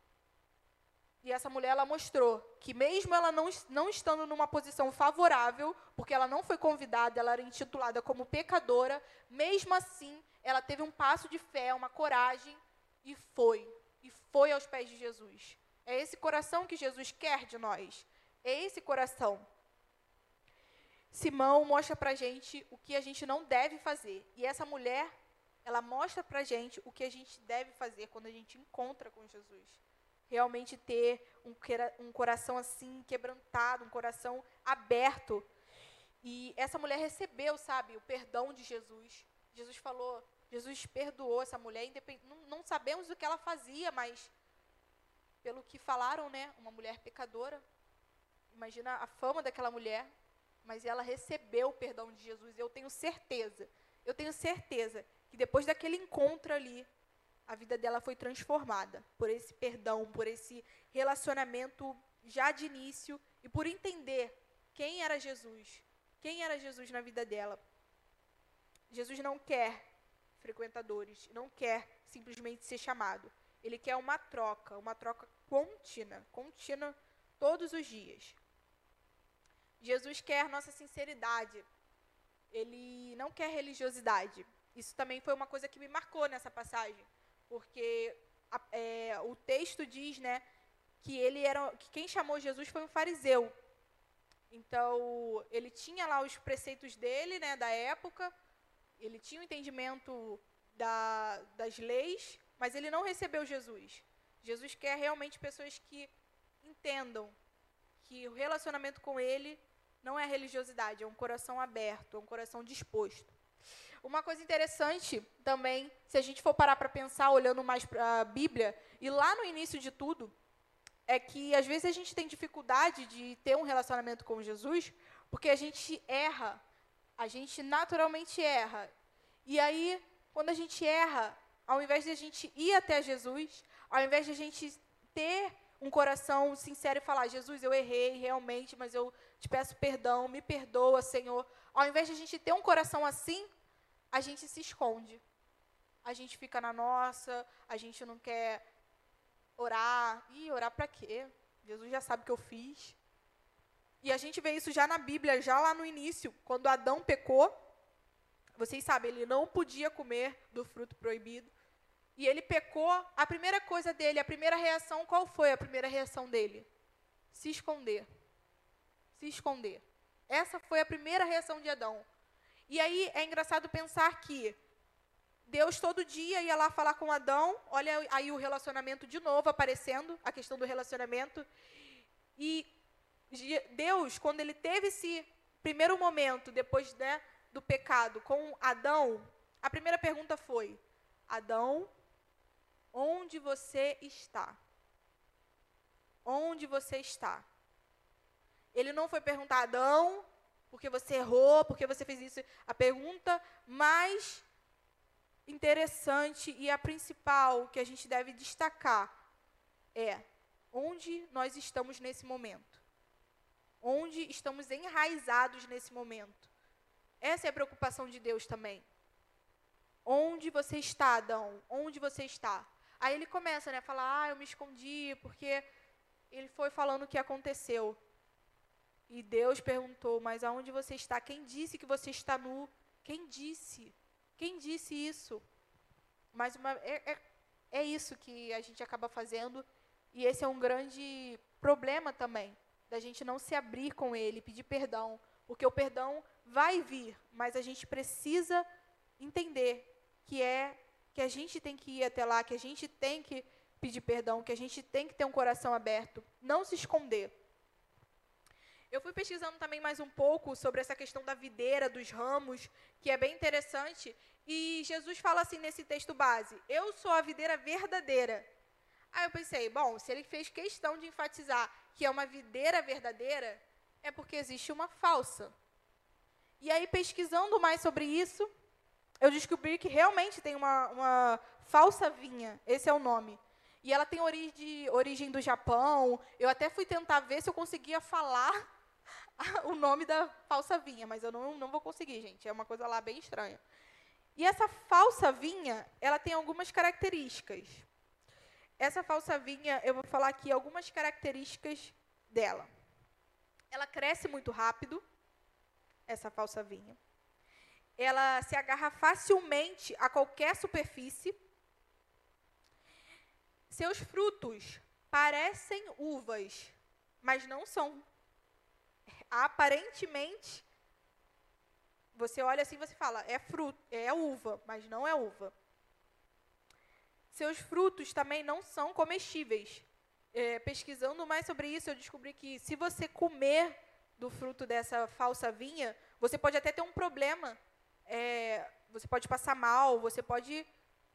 E essa mulher ela mostrou que mesmo ela não, não estando numa posição favorável, porque ela não foi convidada, ela era intitulada como pecadora, mesmo assim, ela teve um passo de fé, uma coragem e foi, e foi aos pés de Jesus. É esse coração que Jesus quer de nós. É esse coração. Simão mostra pra gente o que a gente não deve fazer. E essa mulher, ela mostra pra gente o que a gente deve fazer quando a gente encontra com Jesus realmente ter um, um coração assim quebrantado, um coração aberto. E essa mulher recebeu, sabe, o perdão de Jesus. Jesus falou, Jesus perdoou essa mulher, não, não sabemos o que ela fazia, mas pelo que falaram, né, uma mulher pecadora. Imagina a fama daquela mulher, mas ela recebeu o perdão de Jesus. Eu tenho certeza, eu tenho certeza que depois daquele encontro ali, a vida dela foi transformada por esse perdão, por esse relacionamento já de início e por entender quem era Jesus, quem era Jesus na vida dela. Jesus não quer frequentadores, não quer simplesmente ser chamado. Ele quer uma troca, uma troca contínua, contínua todos os dias. Jesus quer nossa sinceridade. Ele não quer religiosidade. Isso também foi uma coisa que me marcou nessa passagem porque a, é, o texto diz, né, que ele era, que quem chamou Jesus foi um fariseu. Então ele tinha lá os preceitos dele, né, da época. Ele tinha o um entendimento da, das leis, mas ele não recebeu Jesus. Jesus quer realmente pessoas que entendam que o relacionamento com ele não é religiosidade, é um coração aberto, é um coração disposto. Uma coisa interessante também, se a gente for parar para pensar, olhando mais para a Bíblia, e lá no início de tudo, é que às vezes a gente tem dificuldade de ter um relacionamento com Jesus, porque a gente erra, a gente naturalmente erra. E aí, quando a gente erra, ao invés de a gente ir até Jesus, ao invés de a gente ter um coração sincero e falar: Jesus, eu errei realmente, mas eu te peço perdão, me perdoa, Senhor. Ao invés de a gente ter um coração assim, a gente se esconde. A gente fica na nossa, a gente não quer orar. E orar para quê? Jesus já sabe o que eu fiz. E a gente vê isso já na Bíblia, já lá no início, quando Adão pecou. Vocês sabem, ele não podia comer do fruto proibido. E ele pecou. A primeira coisa dele, a primeira reação, qual foi a primeira reação dele? Se esconder. Se esconder. Essa foi a primeira reação de Adão. E aí é engraçado pensar que Deus todo dia ia lá falar com Adão, olha aí o relacionamento de novo aparecendo, a questão do relacionamento. E Deus, quando ele teve esse primeiro momento, depois né, do pecado, com Adão, A primeira pergunta foi: Adão, onde você está? Onde você está? Ele não foi perguntar, Adão, porque você errou, porque você fez isso. A pergunta mais interessante e a principal que a gente deve destacar é: onde nós estamos nesse momento? Onde estamos enraizados nesse momento? Essa é a preocupação de Deus também. Onde você está, Adão? Onde você está? Aí ele começa né, a falar: Ah, eu me escondi porque ele foi falando o que aconteceu. E Deus perguntou: Mas aonde você está? Quem disse que você está nu? Quem disse? Quem disse isso? Mas uma, é, é, é isso que a gente acaba fazendo. E esse é um grande problema também, da gente não se abrir com Ele, pedir perdão. Porque o perdão vai vir, mas a gente precisa entender que é que a gente tem que ir até lá, que a gente tem que pedir perdão, que a gente tem que ter um coração aberto, não se esconder. Eu fui pesquisando também mais um pouco sobre essa questão da videira, dos ramos, que é bem interessante. E Jesus fala assim nesse texto base: Eu sou a videira verdadeira. Aí eu pensei, bom, se ele fez questão de enfatizar que é uma videira verdadeira, é porque existe uma falsa. E aí, pesquisando mais sobre isso, eu descobri que realmente tem uma, uma falsa vinha, esse é o nome. E ela tem origem, origem do Japão. Eu até fui tentar ver se eu conseguia falar o nome da falsa vinha, mas eu não, não vou conseguir, gente. É uma coisa lá bem estranha. E essa falsa vinha, ela tem algumas características. Essa falsa vinha, eu vou falar aqui algumas características dela. Ela cresce muito rápido, essa falsa vinha. Ela se agarra facilmente a qualquer superfície. Seus frutos parecem uvas, mas não são aparentemente, você olha assim e você fala, é fruto, é uva, mas não é uva. Seus frutos também não são comestíveis. É, pesquisando mais sobre isso, eu descobri que se você comer do fruto dessa falsa vinha, você pode até ter um problema. É, você pode passar mal, você pode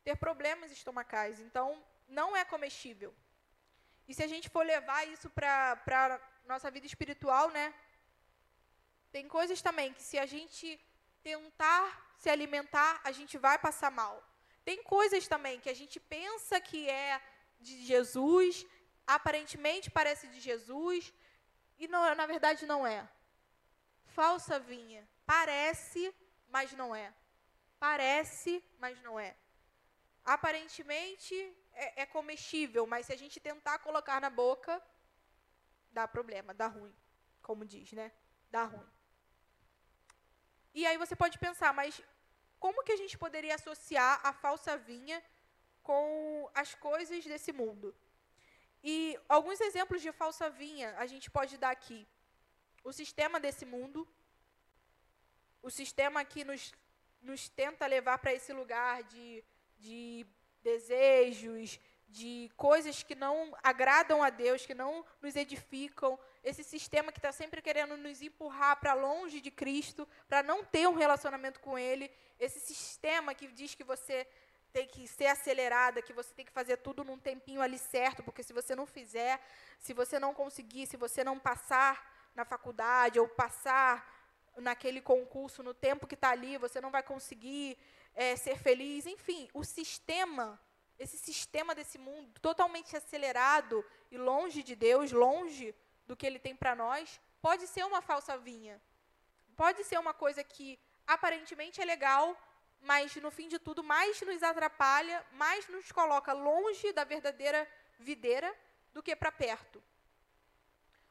ter problemas estomacais. Então, não é comestível. E se a gente for levar isso para a nossa vida espiritual, né? Tem coisas também que se a gente tentar se alimentar, a gente vai passar mal. Tem coisas também que a gente pensa que é de Jesus, aparentemente parece de Jesus, e não, na verdade não é. Falsa vinha. Parece, mas não é. Parece, mas não é. Aparentemente é, é comestível, mas se a gente tentar colocar na boca, dá problema, dá ruim, como diz, né? Dá ruim. E aí você pode pensar, mas como que a gente poderia associar a falsa vinha com as coisas desse mundo? E alguns exemplos de falsa vinha a gente pode dar aqui. O sistema desse mundo, o sistema que nos, nos tenta levar para esse lugar de, de desejos, de coisas que não agradam a Deus, que não nos edificam, esse sistema que está sempre querendo nos empurrar para longe de Cristo, para não ter um relacionamento com Ele, esse sistema que diz que você tem que ser acelerada, que você tem que fazer tudo num tempinho ali certo, porque se você não fizer, se você não conseguir, se você não passar na faculdade ou passar naquele concurso no tempo que está ali, você não vai conseguir é, ser feliz. Enfim, o sistema esse sistema desse mundo totalmente acelerado e longe de Deus, longe do que Ele tem para nós, pode ser uma falsa vinha. Pode ser uma coisa que aparentemente é legal, mas no fim de tudo mais nos atrapalha, mais nos coloca longe da verdadeira videira do que para perto.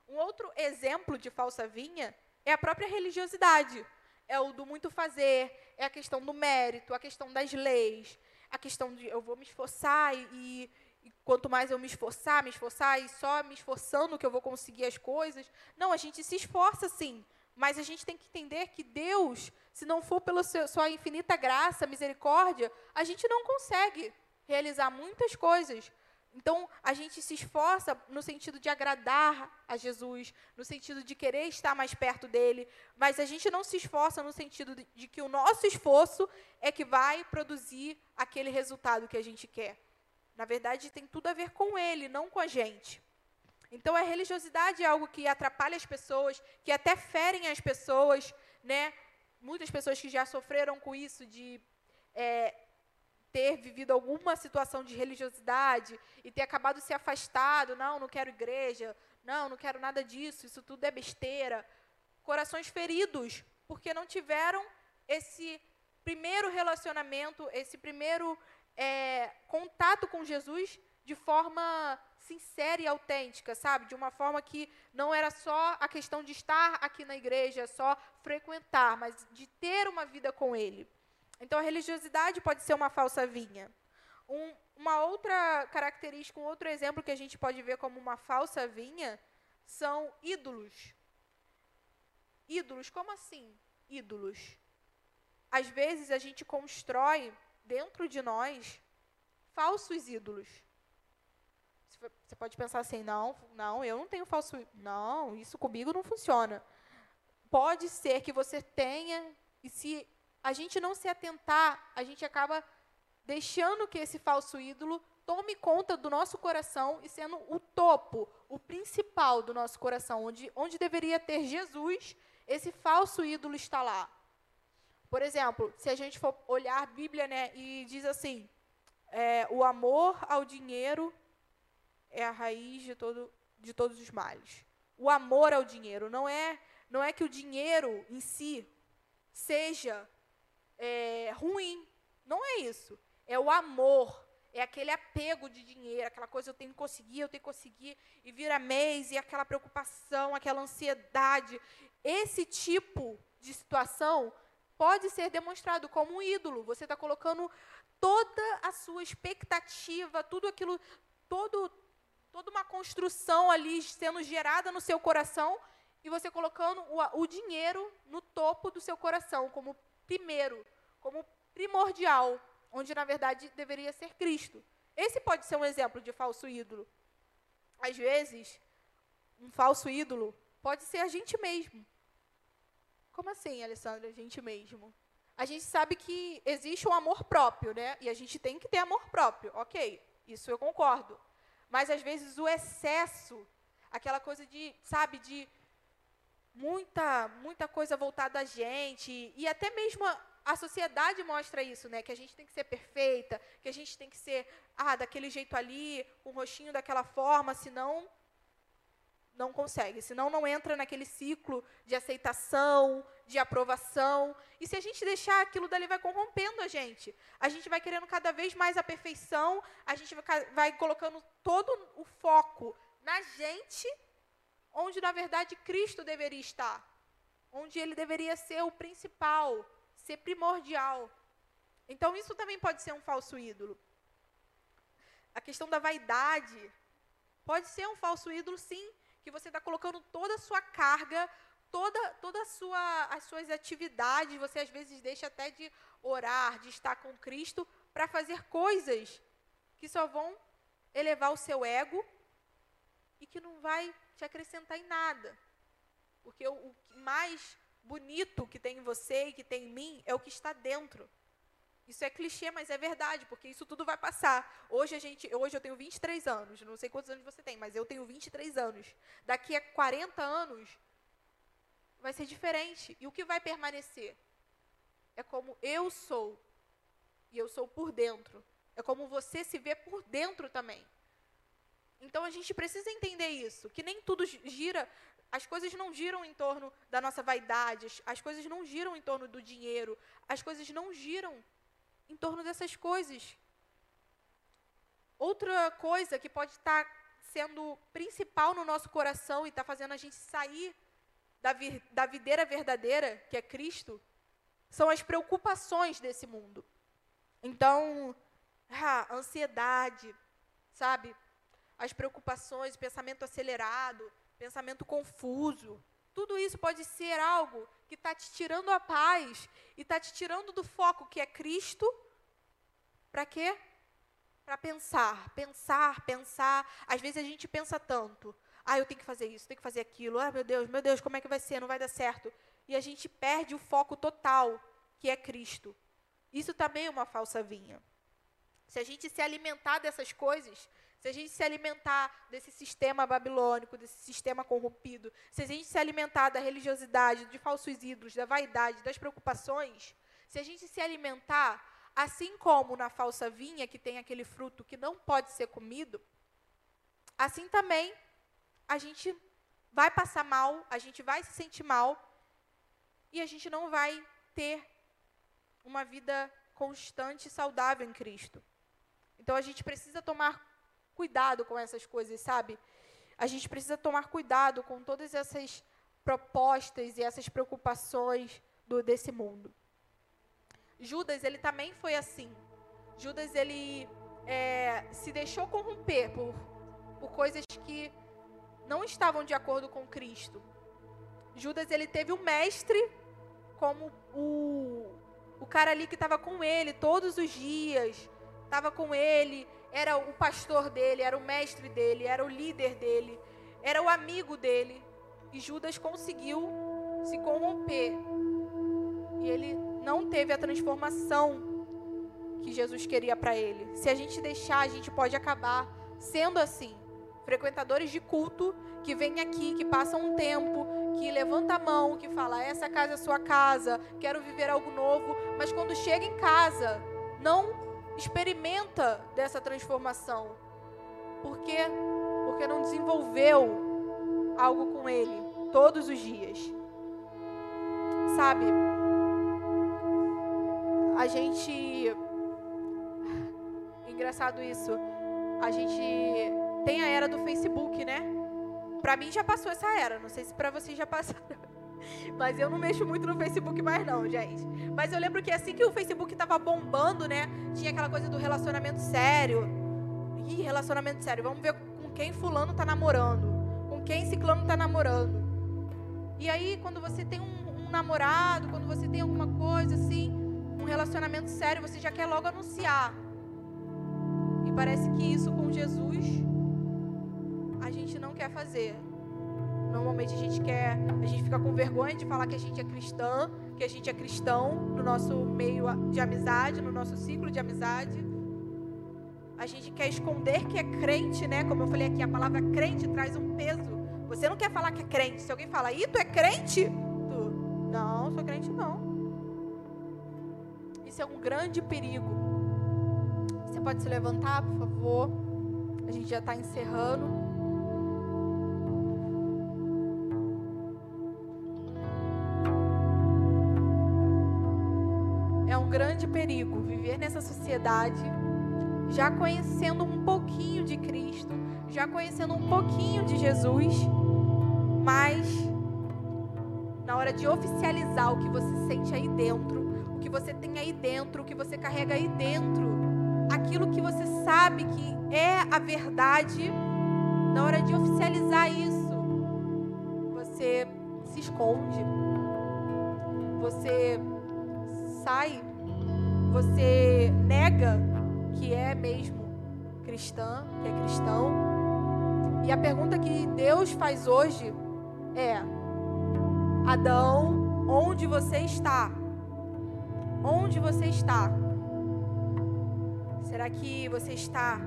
Um outro exemplo de falsa vinha é a própria religiosidade. É o do muito fazer, é a questão do mérito, a questão das leis, a questão de eu vou me esforçar e, e, quanto mais eu me esforçar, me esforçar e só me esforçando que eu vou conseguir as coisas. Não, a gente se esforça sim, mas a gente tem que entender que Deus, se não for pela sua infinita graça, misericórdia, a gente não consegue realizar muitas coisas. Então, a gente se esforça no sentido de agradar a Jesus, no sentido de querer estar mais perto dele, mas a gente não se esforça no sentido de, que o nosso esforço é que vai produzir aquele resultado que a gente quer. Na verdade, tem tudo a ver com ele, não com a gente. Então, a religiosidade é algo que atrapalha as pessoas, que até ferem as pessoas, né? Muitas pessoas que já sofreram com isso de é, ter vivido alguma situação de religiosidade e ter acabado se afastado, não, não quero igreja, não, não quero nada disso, isso tudo é besteira. Corações feridos, porque não tiveram esse primeiro relacionamento, esse primeiro é, contato com Jesus de forma sincera e autêntica, sabe? De uma forma que não era só a questão de estar aqui na igreja, só frequentar, mas de ter uma vida com Ele. Então, a religiosidade pode ser uma falsa vinha. Um, uma outra característica, um outro exemplo que a gente pode ver como uma falsa vinha são ídolos. Ídolos, como assim? Ídolos. Às vezes a gente constrói dentro de nós falsos ídolos. Você pode pensar assim, não, não, eu não tenho falso, não, isso comigo não funciona. Pode ser que você tenha e se a gente não se atentar, a gente acaba deixando que esse falso ídolo tome conta do nosso coração e sendo o topo, o principal do nosso coração, onde, onde deveria ter Jesus, esse falso ídolo está lá. Por exemplo, se a gente for olhar a Bíblia né, e diz assim, é, o amor ao dinheiro é a raiz de, todo, de todos os males. O amor ao dinheiro não é, não é que o dinheiro em si seja é, ruim. Não é isso. É o amor. É aquele apego de dinheiro, aquela coisa eu tenho que conseguir, eu tenho que conseguir, e vira mês, e aquela preocupação, aquela ansiedade. Esse tipo de situação pode ser demonstrado como um ídolo. Você está colocando toda a sua expectativa, tudo aquilo, todo, toda uma construção ali sendo gerada no seu coração, e você colocando o, o dinheiro no topo do seu coração, como primeiro, como primordial, onde na verdade deveria ser Cristo. Esse pode ser um exemplo de falso ídolo. Às vezes, um falso ídolo pode ser a gente mesmo. Como assim, Alessandra, a gente mesmo? A gente sabe que existe um amor próprio, né? E a gente tem que ter amor próprio, ok? Isso eu concordo. Mas às vezes o excesso, aquela coisa de, sabe, de muita, muita coisa voltada a gente, e até mesmo a, a sociedade mostra isso, né? Que a gente tem que ser perfeita, que a gente tem que ser, ah, daquele jeito ali, o rostinho daquela forma, senão não consegue, senão não entra naquele ciclo de aceitação, de aprovação. E se a gente deixar aquilo dali vai corrompendo a gente. A gente vai querendo cada vez mais a perfeição, a gente vai colocando todo o foco na gente onde na verdade Cristo deveria estar, onde ele deveria ser o principal, ser primordial. Então isso também pode ser um falso ídolo. A questão da vaidade pode ser um falso ídolo, sim, que você está colocando toda a sua carga, toda, toda sua, as suas atividades, você às vezes deixa até de orar, de estar com Cristo, para fazer coisas que só vão elevar o seu ego e que não vai te acrescentar em nada. Porque o, o mais bonito que tem em você e que tem em mim é o que está dentro. Isso é clichê, mas é verdade, porque isso tudo vai passar. Hoje a gente, hoje eu tenho 23 anos, não sei quantos anos você tem, mas eu tenho 23 anos. Daqui a 40 anos vai ser diferente. E o que vai permanecer é como eu sou. E eu sou por dentro. É como você se vê por dentro também. Então a gente precisa entender isso, que nem tudo gira, as coisas não giram em torno da nossa vaidade, as coisas não giram em torno do dinheiro, as coisas não giram em torno dessas coisas. Outra coisa que pode estar sendo principal no nosso coração e está fazendo a gente sair da, vir, da videira verdadeira, que é Cristo, são as preocupações desse mundo. Então, ah, ansiedade, sabe? As preocupações, pensamento acelerado, pensamento confuso. Tudo isso pode ser algo que está te tirando a paz e está te tirando do foco que é Cristo. Para quê? para pensar, pensar, pensar. Às vezes a gente pensa tanto. Ah, eu tenho que fazer isso, tenho que fazer aquilo. Ah, meu Deus, meu Deus, como é que vai ser? Não vai dar certo. E a gente perde o foco total, que é Cristo. Isso também é uma falsa vinha. Se a gente se alimentar dessas coisas, se a gente se alimentar desse sistema babilônico, desse sistema corrompido, se a gente se alimentar da religiosidade, de falsos ídolos, da vaidade, das preocupações, se a gente se alimentar, assim como na falsa vinha, que tem aquele fruto que não pode ser comido, assim também a gente vai passar mal, a gente vai se sentir mal e a gente não vai ter uma vida constante e saudável em Cristo. Então a gente precisa tomar cuidado com essas coisas, sabe? A gente precisa tomar cuidado com todas essas propostas e essas preocupações do, desse mundo. Judas, ele também foi assim. Judas, ele é, se deixou corromper por, por coisas que não estavam de acordo com Cristo. Judas, ele teve o mestre como o, o cara ali que estava com ele todos os dias, estava com ele, era o pastor dele, era o mestre dele, era o líder dele, era o amigo dele. E Judas conseguiu se corromper. E ele não teve a transformação que Jesus queria para ele. Se a gente deixar, a gente pode acabar sendo assim. Frequentadores de culto que vêm aqui, que passam um tempo, que levanta a mão, que fala: essa casa é sua casa, quero viver algo novo, mas quando chega em casa, não experimenta dessa transformação. Por quê? Porque não desenvolveu algo com ele todos os dias. Sabe? A gente. Engraçado isso. A gente tem a era do Facebook, né? Pra mim já passou essa era. Não sei se pra vocês já passaram. Mas eu não mexo muito no Facebook mais não, gente. Mas eu lembro que assim que o Facebook tava bombando, né? Tinha aquela coisa do relacionamento sério. Ih, relacionamento sério. Vamos ver com quem fulano tá namorando. Com quem ciclano tá namorando. E aí, quando você tem um, um namorado, quando você tem alguma coisa assim, um relacionamento sério, você já quer logo anunciar. E parece que isso com Jesus a gente não quer fazer. Normalmente a gente quer, a gente fica com vergonha de falar que a gente é cristã, que a gente é cristão no nosso meio de amizade, no nosso ciclo de amizade. A gente quer esconder que é crente, né? Como eu falei aqui, a palavra crente traz um peso. Você não quer falar que é crente. Se alguém fala, "E tu é crente?" Tu, não, sou crente não. Isso é um grande perigo. Você pode se levantar, por favor? A gente já está encerrando. Grande perigo viver nessa sociedade já conhecendo um pouquinho de Cristo, já conhecendo um pouquinho de Jesus, mas na hora de oficializar o que você sente aí dentro, o que você tem aí dentro, o que você carrega aí dentro, aquilo que você sabe que é a verdade, na hora de oficializar isso, você se esconde, você sai você nega que é mesmo cristã, que é cristão. E a pergunta que Deus faz hoje é: Adão, onde você está? Onde você está? Será que você está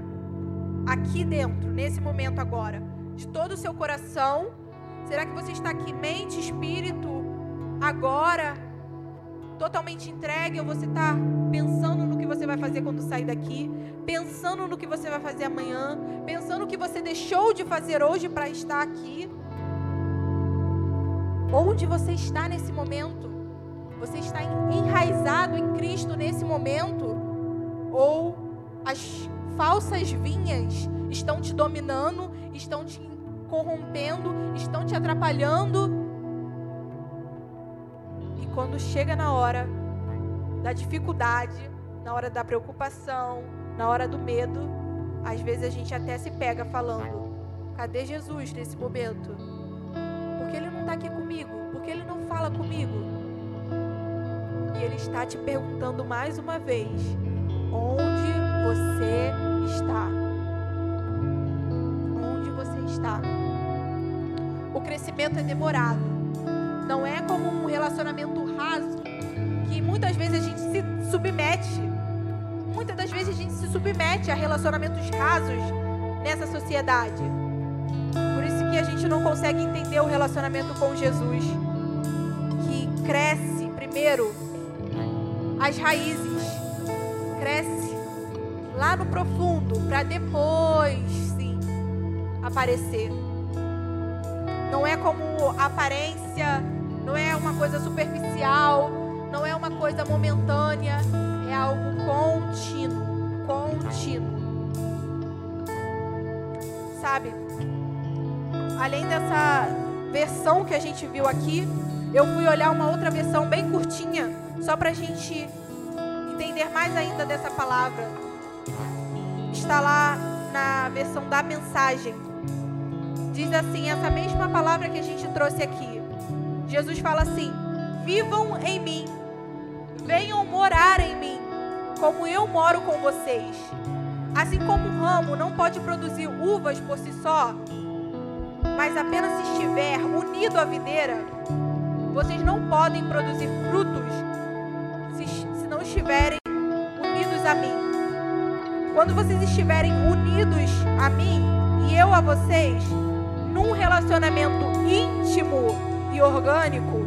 aqui dentro, nesse momento agora, de todo o seu coração? Será que você está aqui, mente, espírito, agora, totalmente entregue ou você está pensando no que você vai fazer quando sair daqui, pensando no que você vai fazer amanhã, pensando no que você deixou de fazer hoje para estar aqui? Onde você está nesse momento? Você está enraizado em Cristo nesse momento? Ou as falsas vinhas estão te dominando, estão te corrompendo, estão te atrapalhando quando chega na hora da dificuldade, na hora da preocupação, na hora do medo, às vezes a gente até se pega falando: cadê Jesus nesse momento? Porque ele não está aqui comigo? Porque ele não fala comigo? E ele está te perguntando mais uma vez: onde você está. Onde você está. O crescimento é demorado. Não é como um relacionamento raso que muitas vezes a gente se submete. Muitas das vezes a gente se submete a relacionamentos rasos nessa sociedade. Por isso que a gente não consegue entender o relacionamento com Jesus, que cresce primeiro as raízes, cresce lá no profundo para depois, sim, aparecer. Não é como aparência, não é uma coisa superficial, não é uma coisa momentânea, é algo contínuo, contínuo. Sabe? Além dessa versão que a gente viu aqui, eu fui olhar uma outra versão bem curtinha, só para a gente entender mais ainda dessa palavra. Está lá na versão da mensagem. Diz assim, essa mesma palavra que a gente trouxe aqui. Jesus fala assim: Vivam em mim, venham morar em mim, como eu moro com vocês. Assim como um ramo não pode produzir uvas por si só, mas apenas se estiver unido à videira, vocês não podem produzir frutos se, se não estiverem unidos a mim. Quando vocês estiverem unidos a mim e eu a vocês, num relacionamento íntimo e orgânico,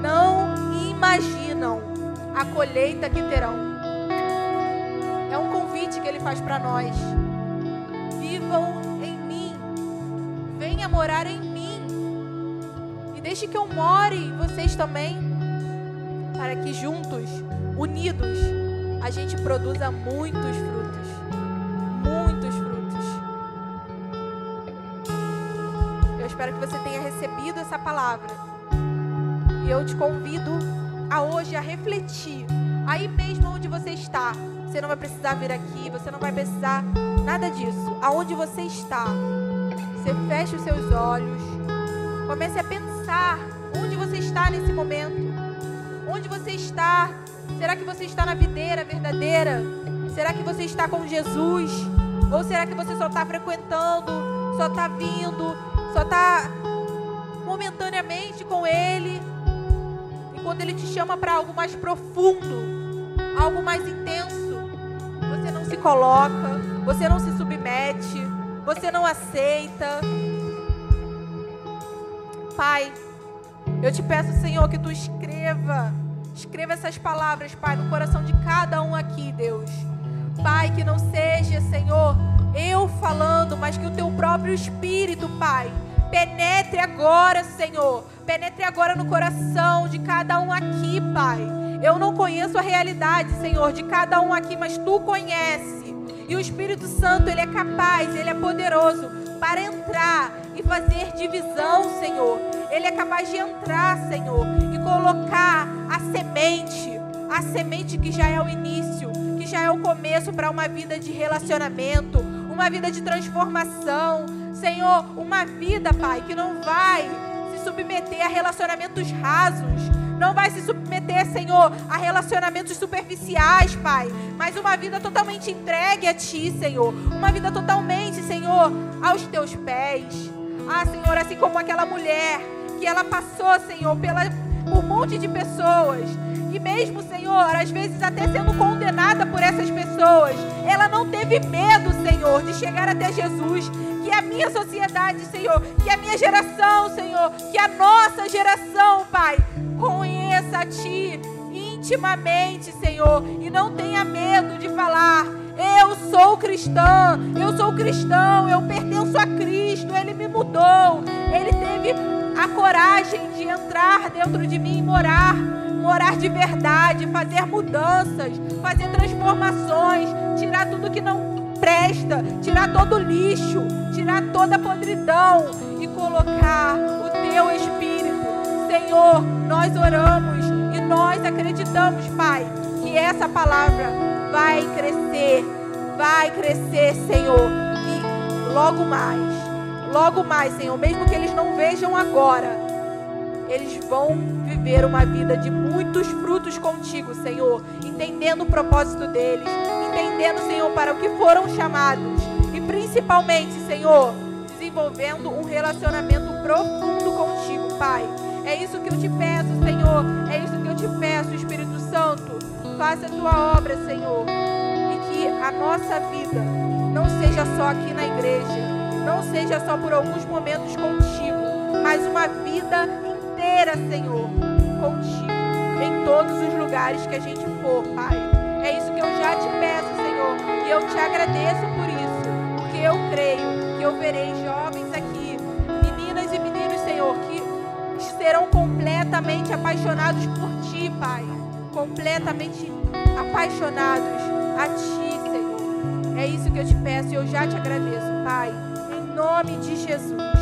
não imaginam a colheita que terão. É um convite que ele faz para nós. Vivam em mim. Venha morar em mim. E deixe que eu more em vocês também. Para que juntos, unidos, a gente produza muitos frutos. Espero que você tenha recebido essa palavra. E eu te convido a hoje a refletir. Aí mesmo onde você está. Você não vai precisar vir aqui, você não vai precisar nada disso. Aonde você está. Você fecha os seus olhos. Comece a pensar onde você está nesse momento. Onde você está? Será que você está na videira verdadeira? Será que você está com Jesus? Ou será que você só está frequentando, só está vindo, só está momentaneamente com Ele? E quando Ele te chama para algo mais profundo, algo mais intenso, você não se coloca, você não se submete, você não aceita. Pai, eu te peço, Senhor, que tu escreva, escreva essas palavras, Pai, no coração de cada um aqui, Deus. Pai, que não seja, Senhor, eu falando, mas que o teu próprio Espírito, Pai, penetre agora, Senhor. Penetre agora no coração de cada um aqui, Pai. Eu não conheço a realidade, Senhor, de cada um aqui, mas tu conhece. E o Espírito Santo, ele é capaz, ele é poderoso para entrar e fazer divisão, Senhor. Ele é capaz de entrar, Senhor, e colocar a semente, a semente que já é o início, que já é o começo para uma vida de relacionamento, uma vida de transformação. Senhor, uma vida, Pai, que não vai se submeter a relacionamentos rasos, não vai se submeter, Senhor, a relacionamentos superficiais, Pai, mas uma vida totalmente entregue a Ti, Senhor. Uma vida totalmente, Senhor, aos Teus pés. Ah, Senhor, assim como aquela mulher que ela passou, Senhor, pela, por um monte de pessoas. E mesmo, Senhor, às vezes até sendo condenada por essas pessoas, ela não teve medo, de chegar até Jesus. Que a minha sociedade, Senhor, que a minha geração, Senhor, que a nossa geração, Pai, conheça a Ti intimamente, Senhor, e não tenha medo de falar. Eu sou cristã, eu sou cristão, eu pertenço a Cristo, Ele me mudou, Ele teve a coragem de entrar dentro de mim e morar, morar de verdade, fazer mudanças, fazer transformações, tirar tudo que não presta, tirar todo o lixo, tirar toda a podridão e colocar o Teu Espírito. Senhor, nós oramos e nós acreditamos, Pai, que essa palavra vai crescer, vai crescer, Senhor, e logo mais logo mais, Senhor, mesmo que eles não vejam agora, eles vão viver uma vida de muitos frutos contigo, Senhor, entendendo o propósito deles, entendendo, Senhor, para o que foram chamados. E principalmente, Senhor, desenvolvendo um relacionamento profundo contigo, Pai. É isso que eu te peço, Senhor. É isso que eu te peço, Espírito Santo. Faça a tua obra, Senhor. E que a nossa vida não seja só aqui na igreja, não seja só por alguns momentos contigo, mas uma vida inteira, Senhor, contigo, em todos os lugares que a gente for, Pai. É isso que eu já te peço, Senhor, e eu te agradeço por isso, porque eu creio que eu verei jovens aqui, meninas e meninos, Senhor, que serão completamente apaixonados por Ti, Pai. Completamente apaixonados a Ti, Senhor. É isso que eu te peço e eu já te agradeço, Pai. Em nome de Jesus.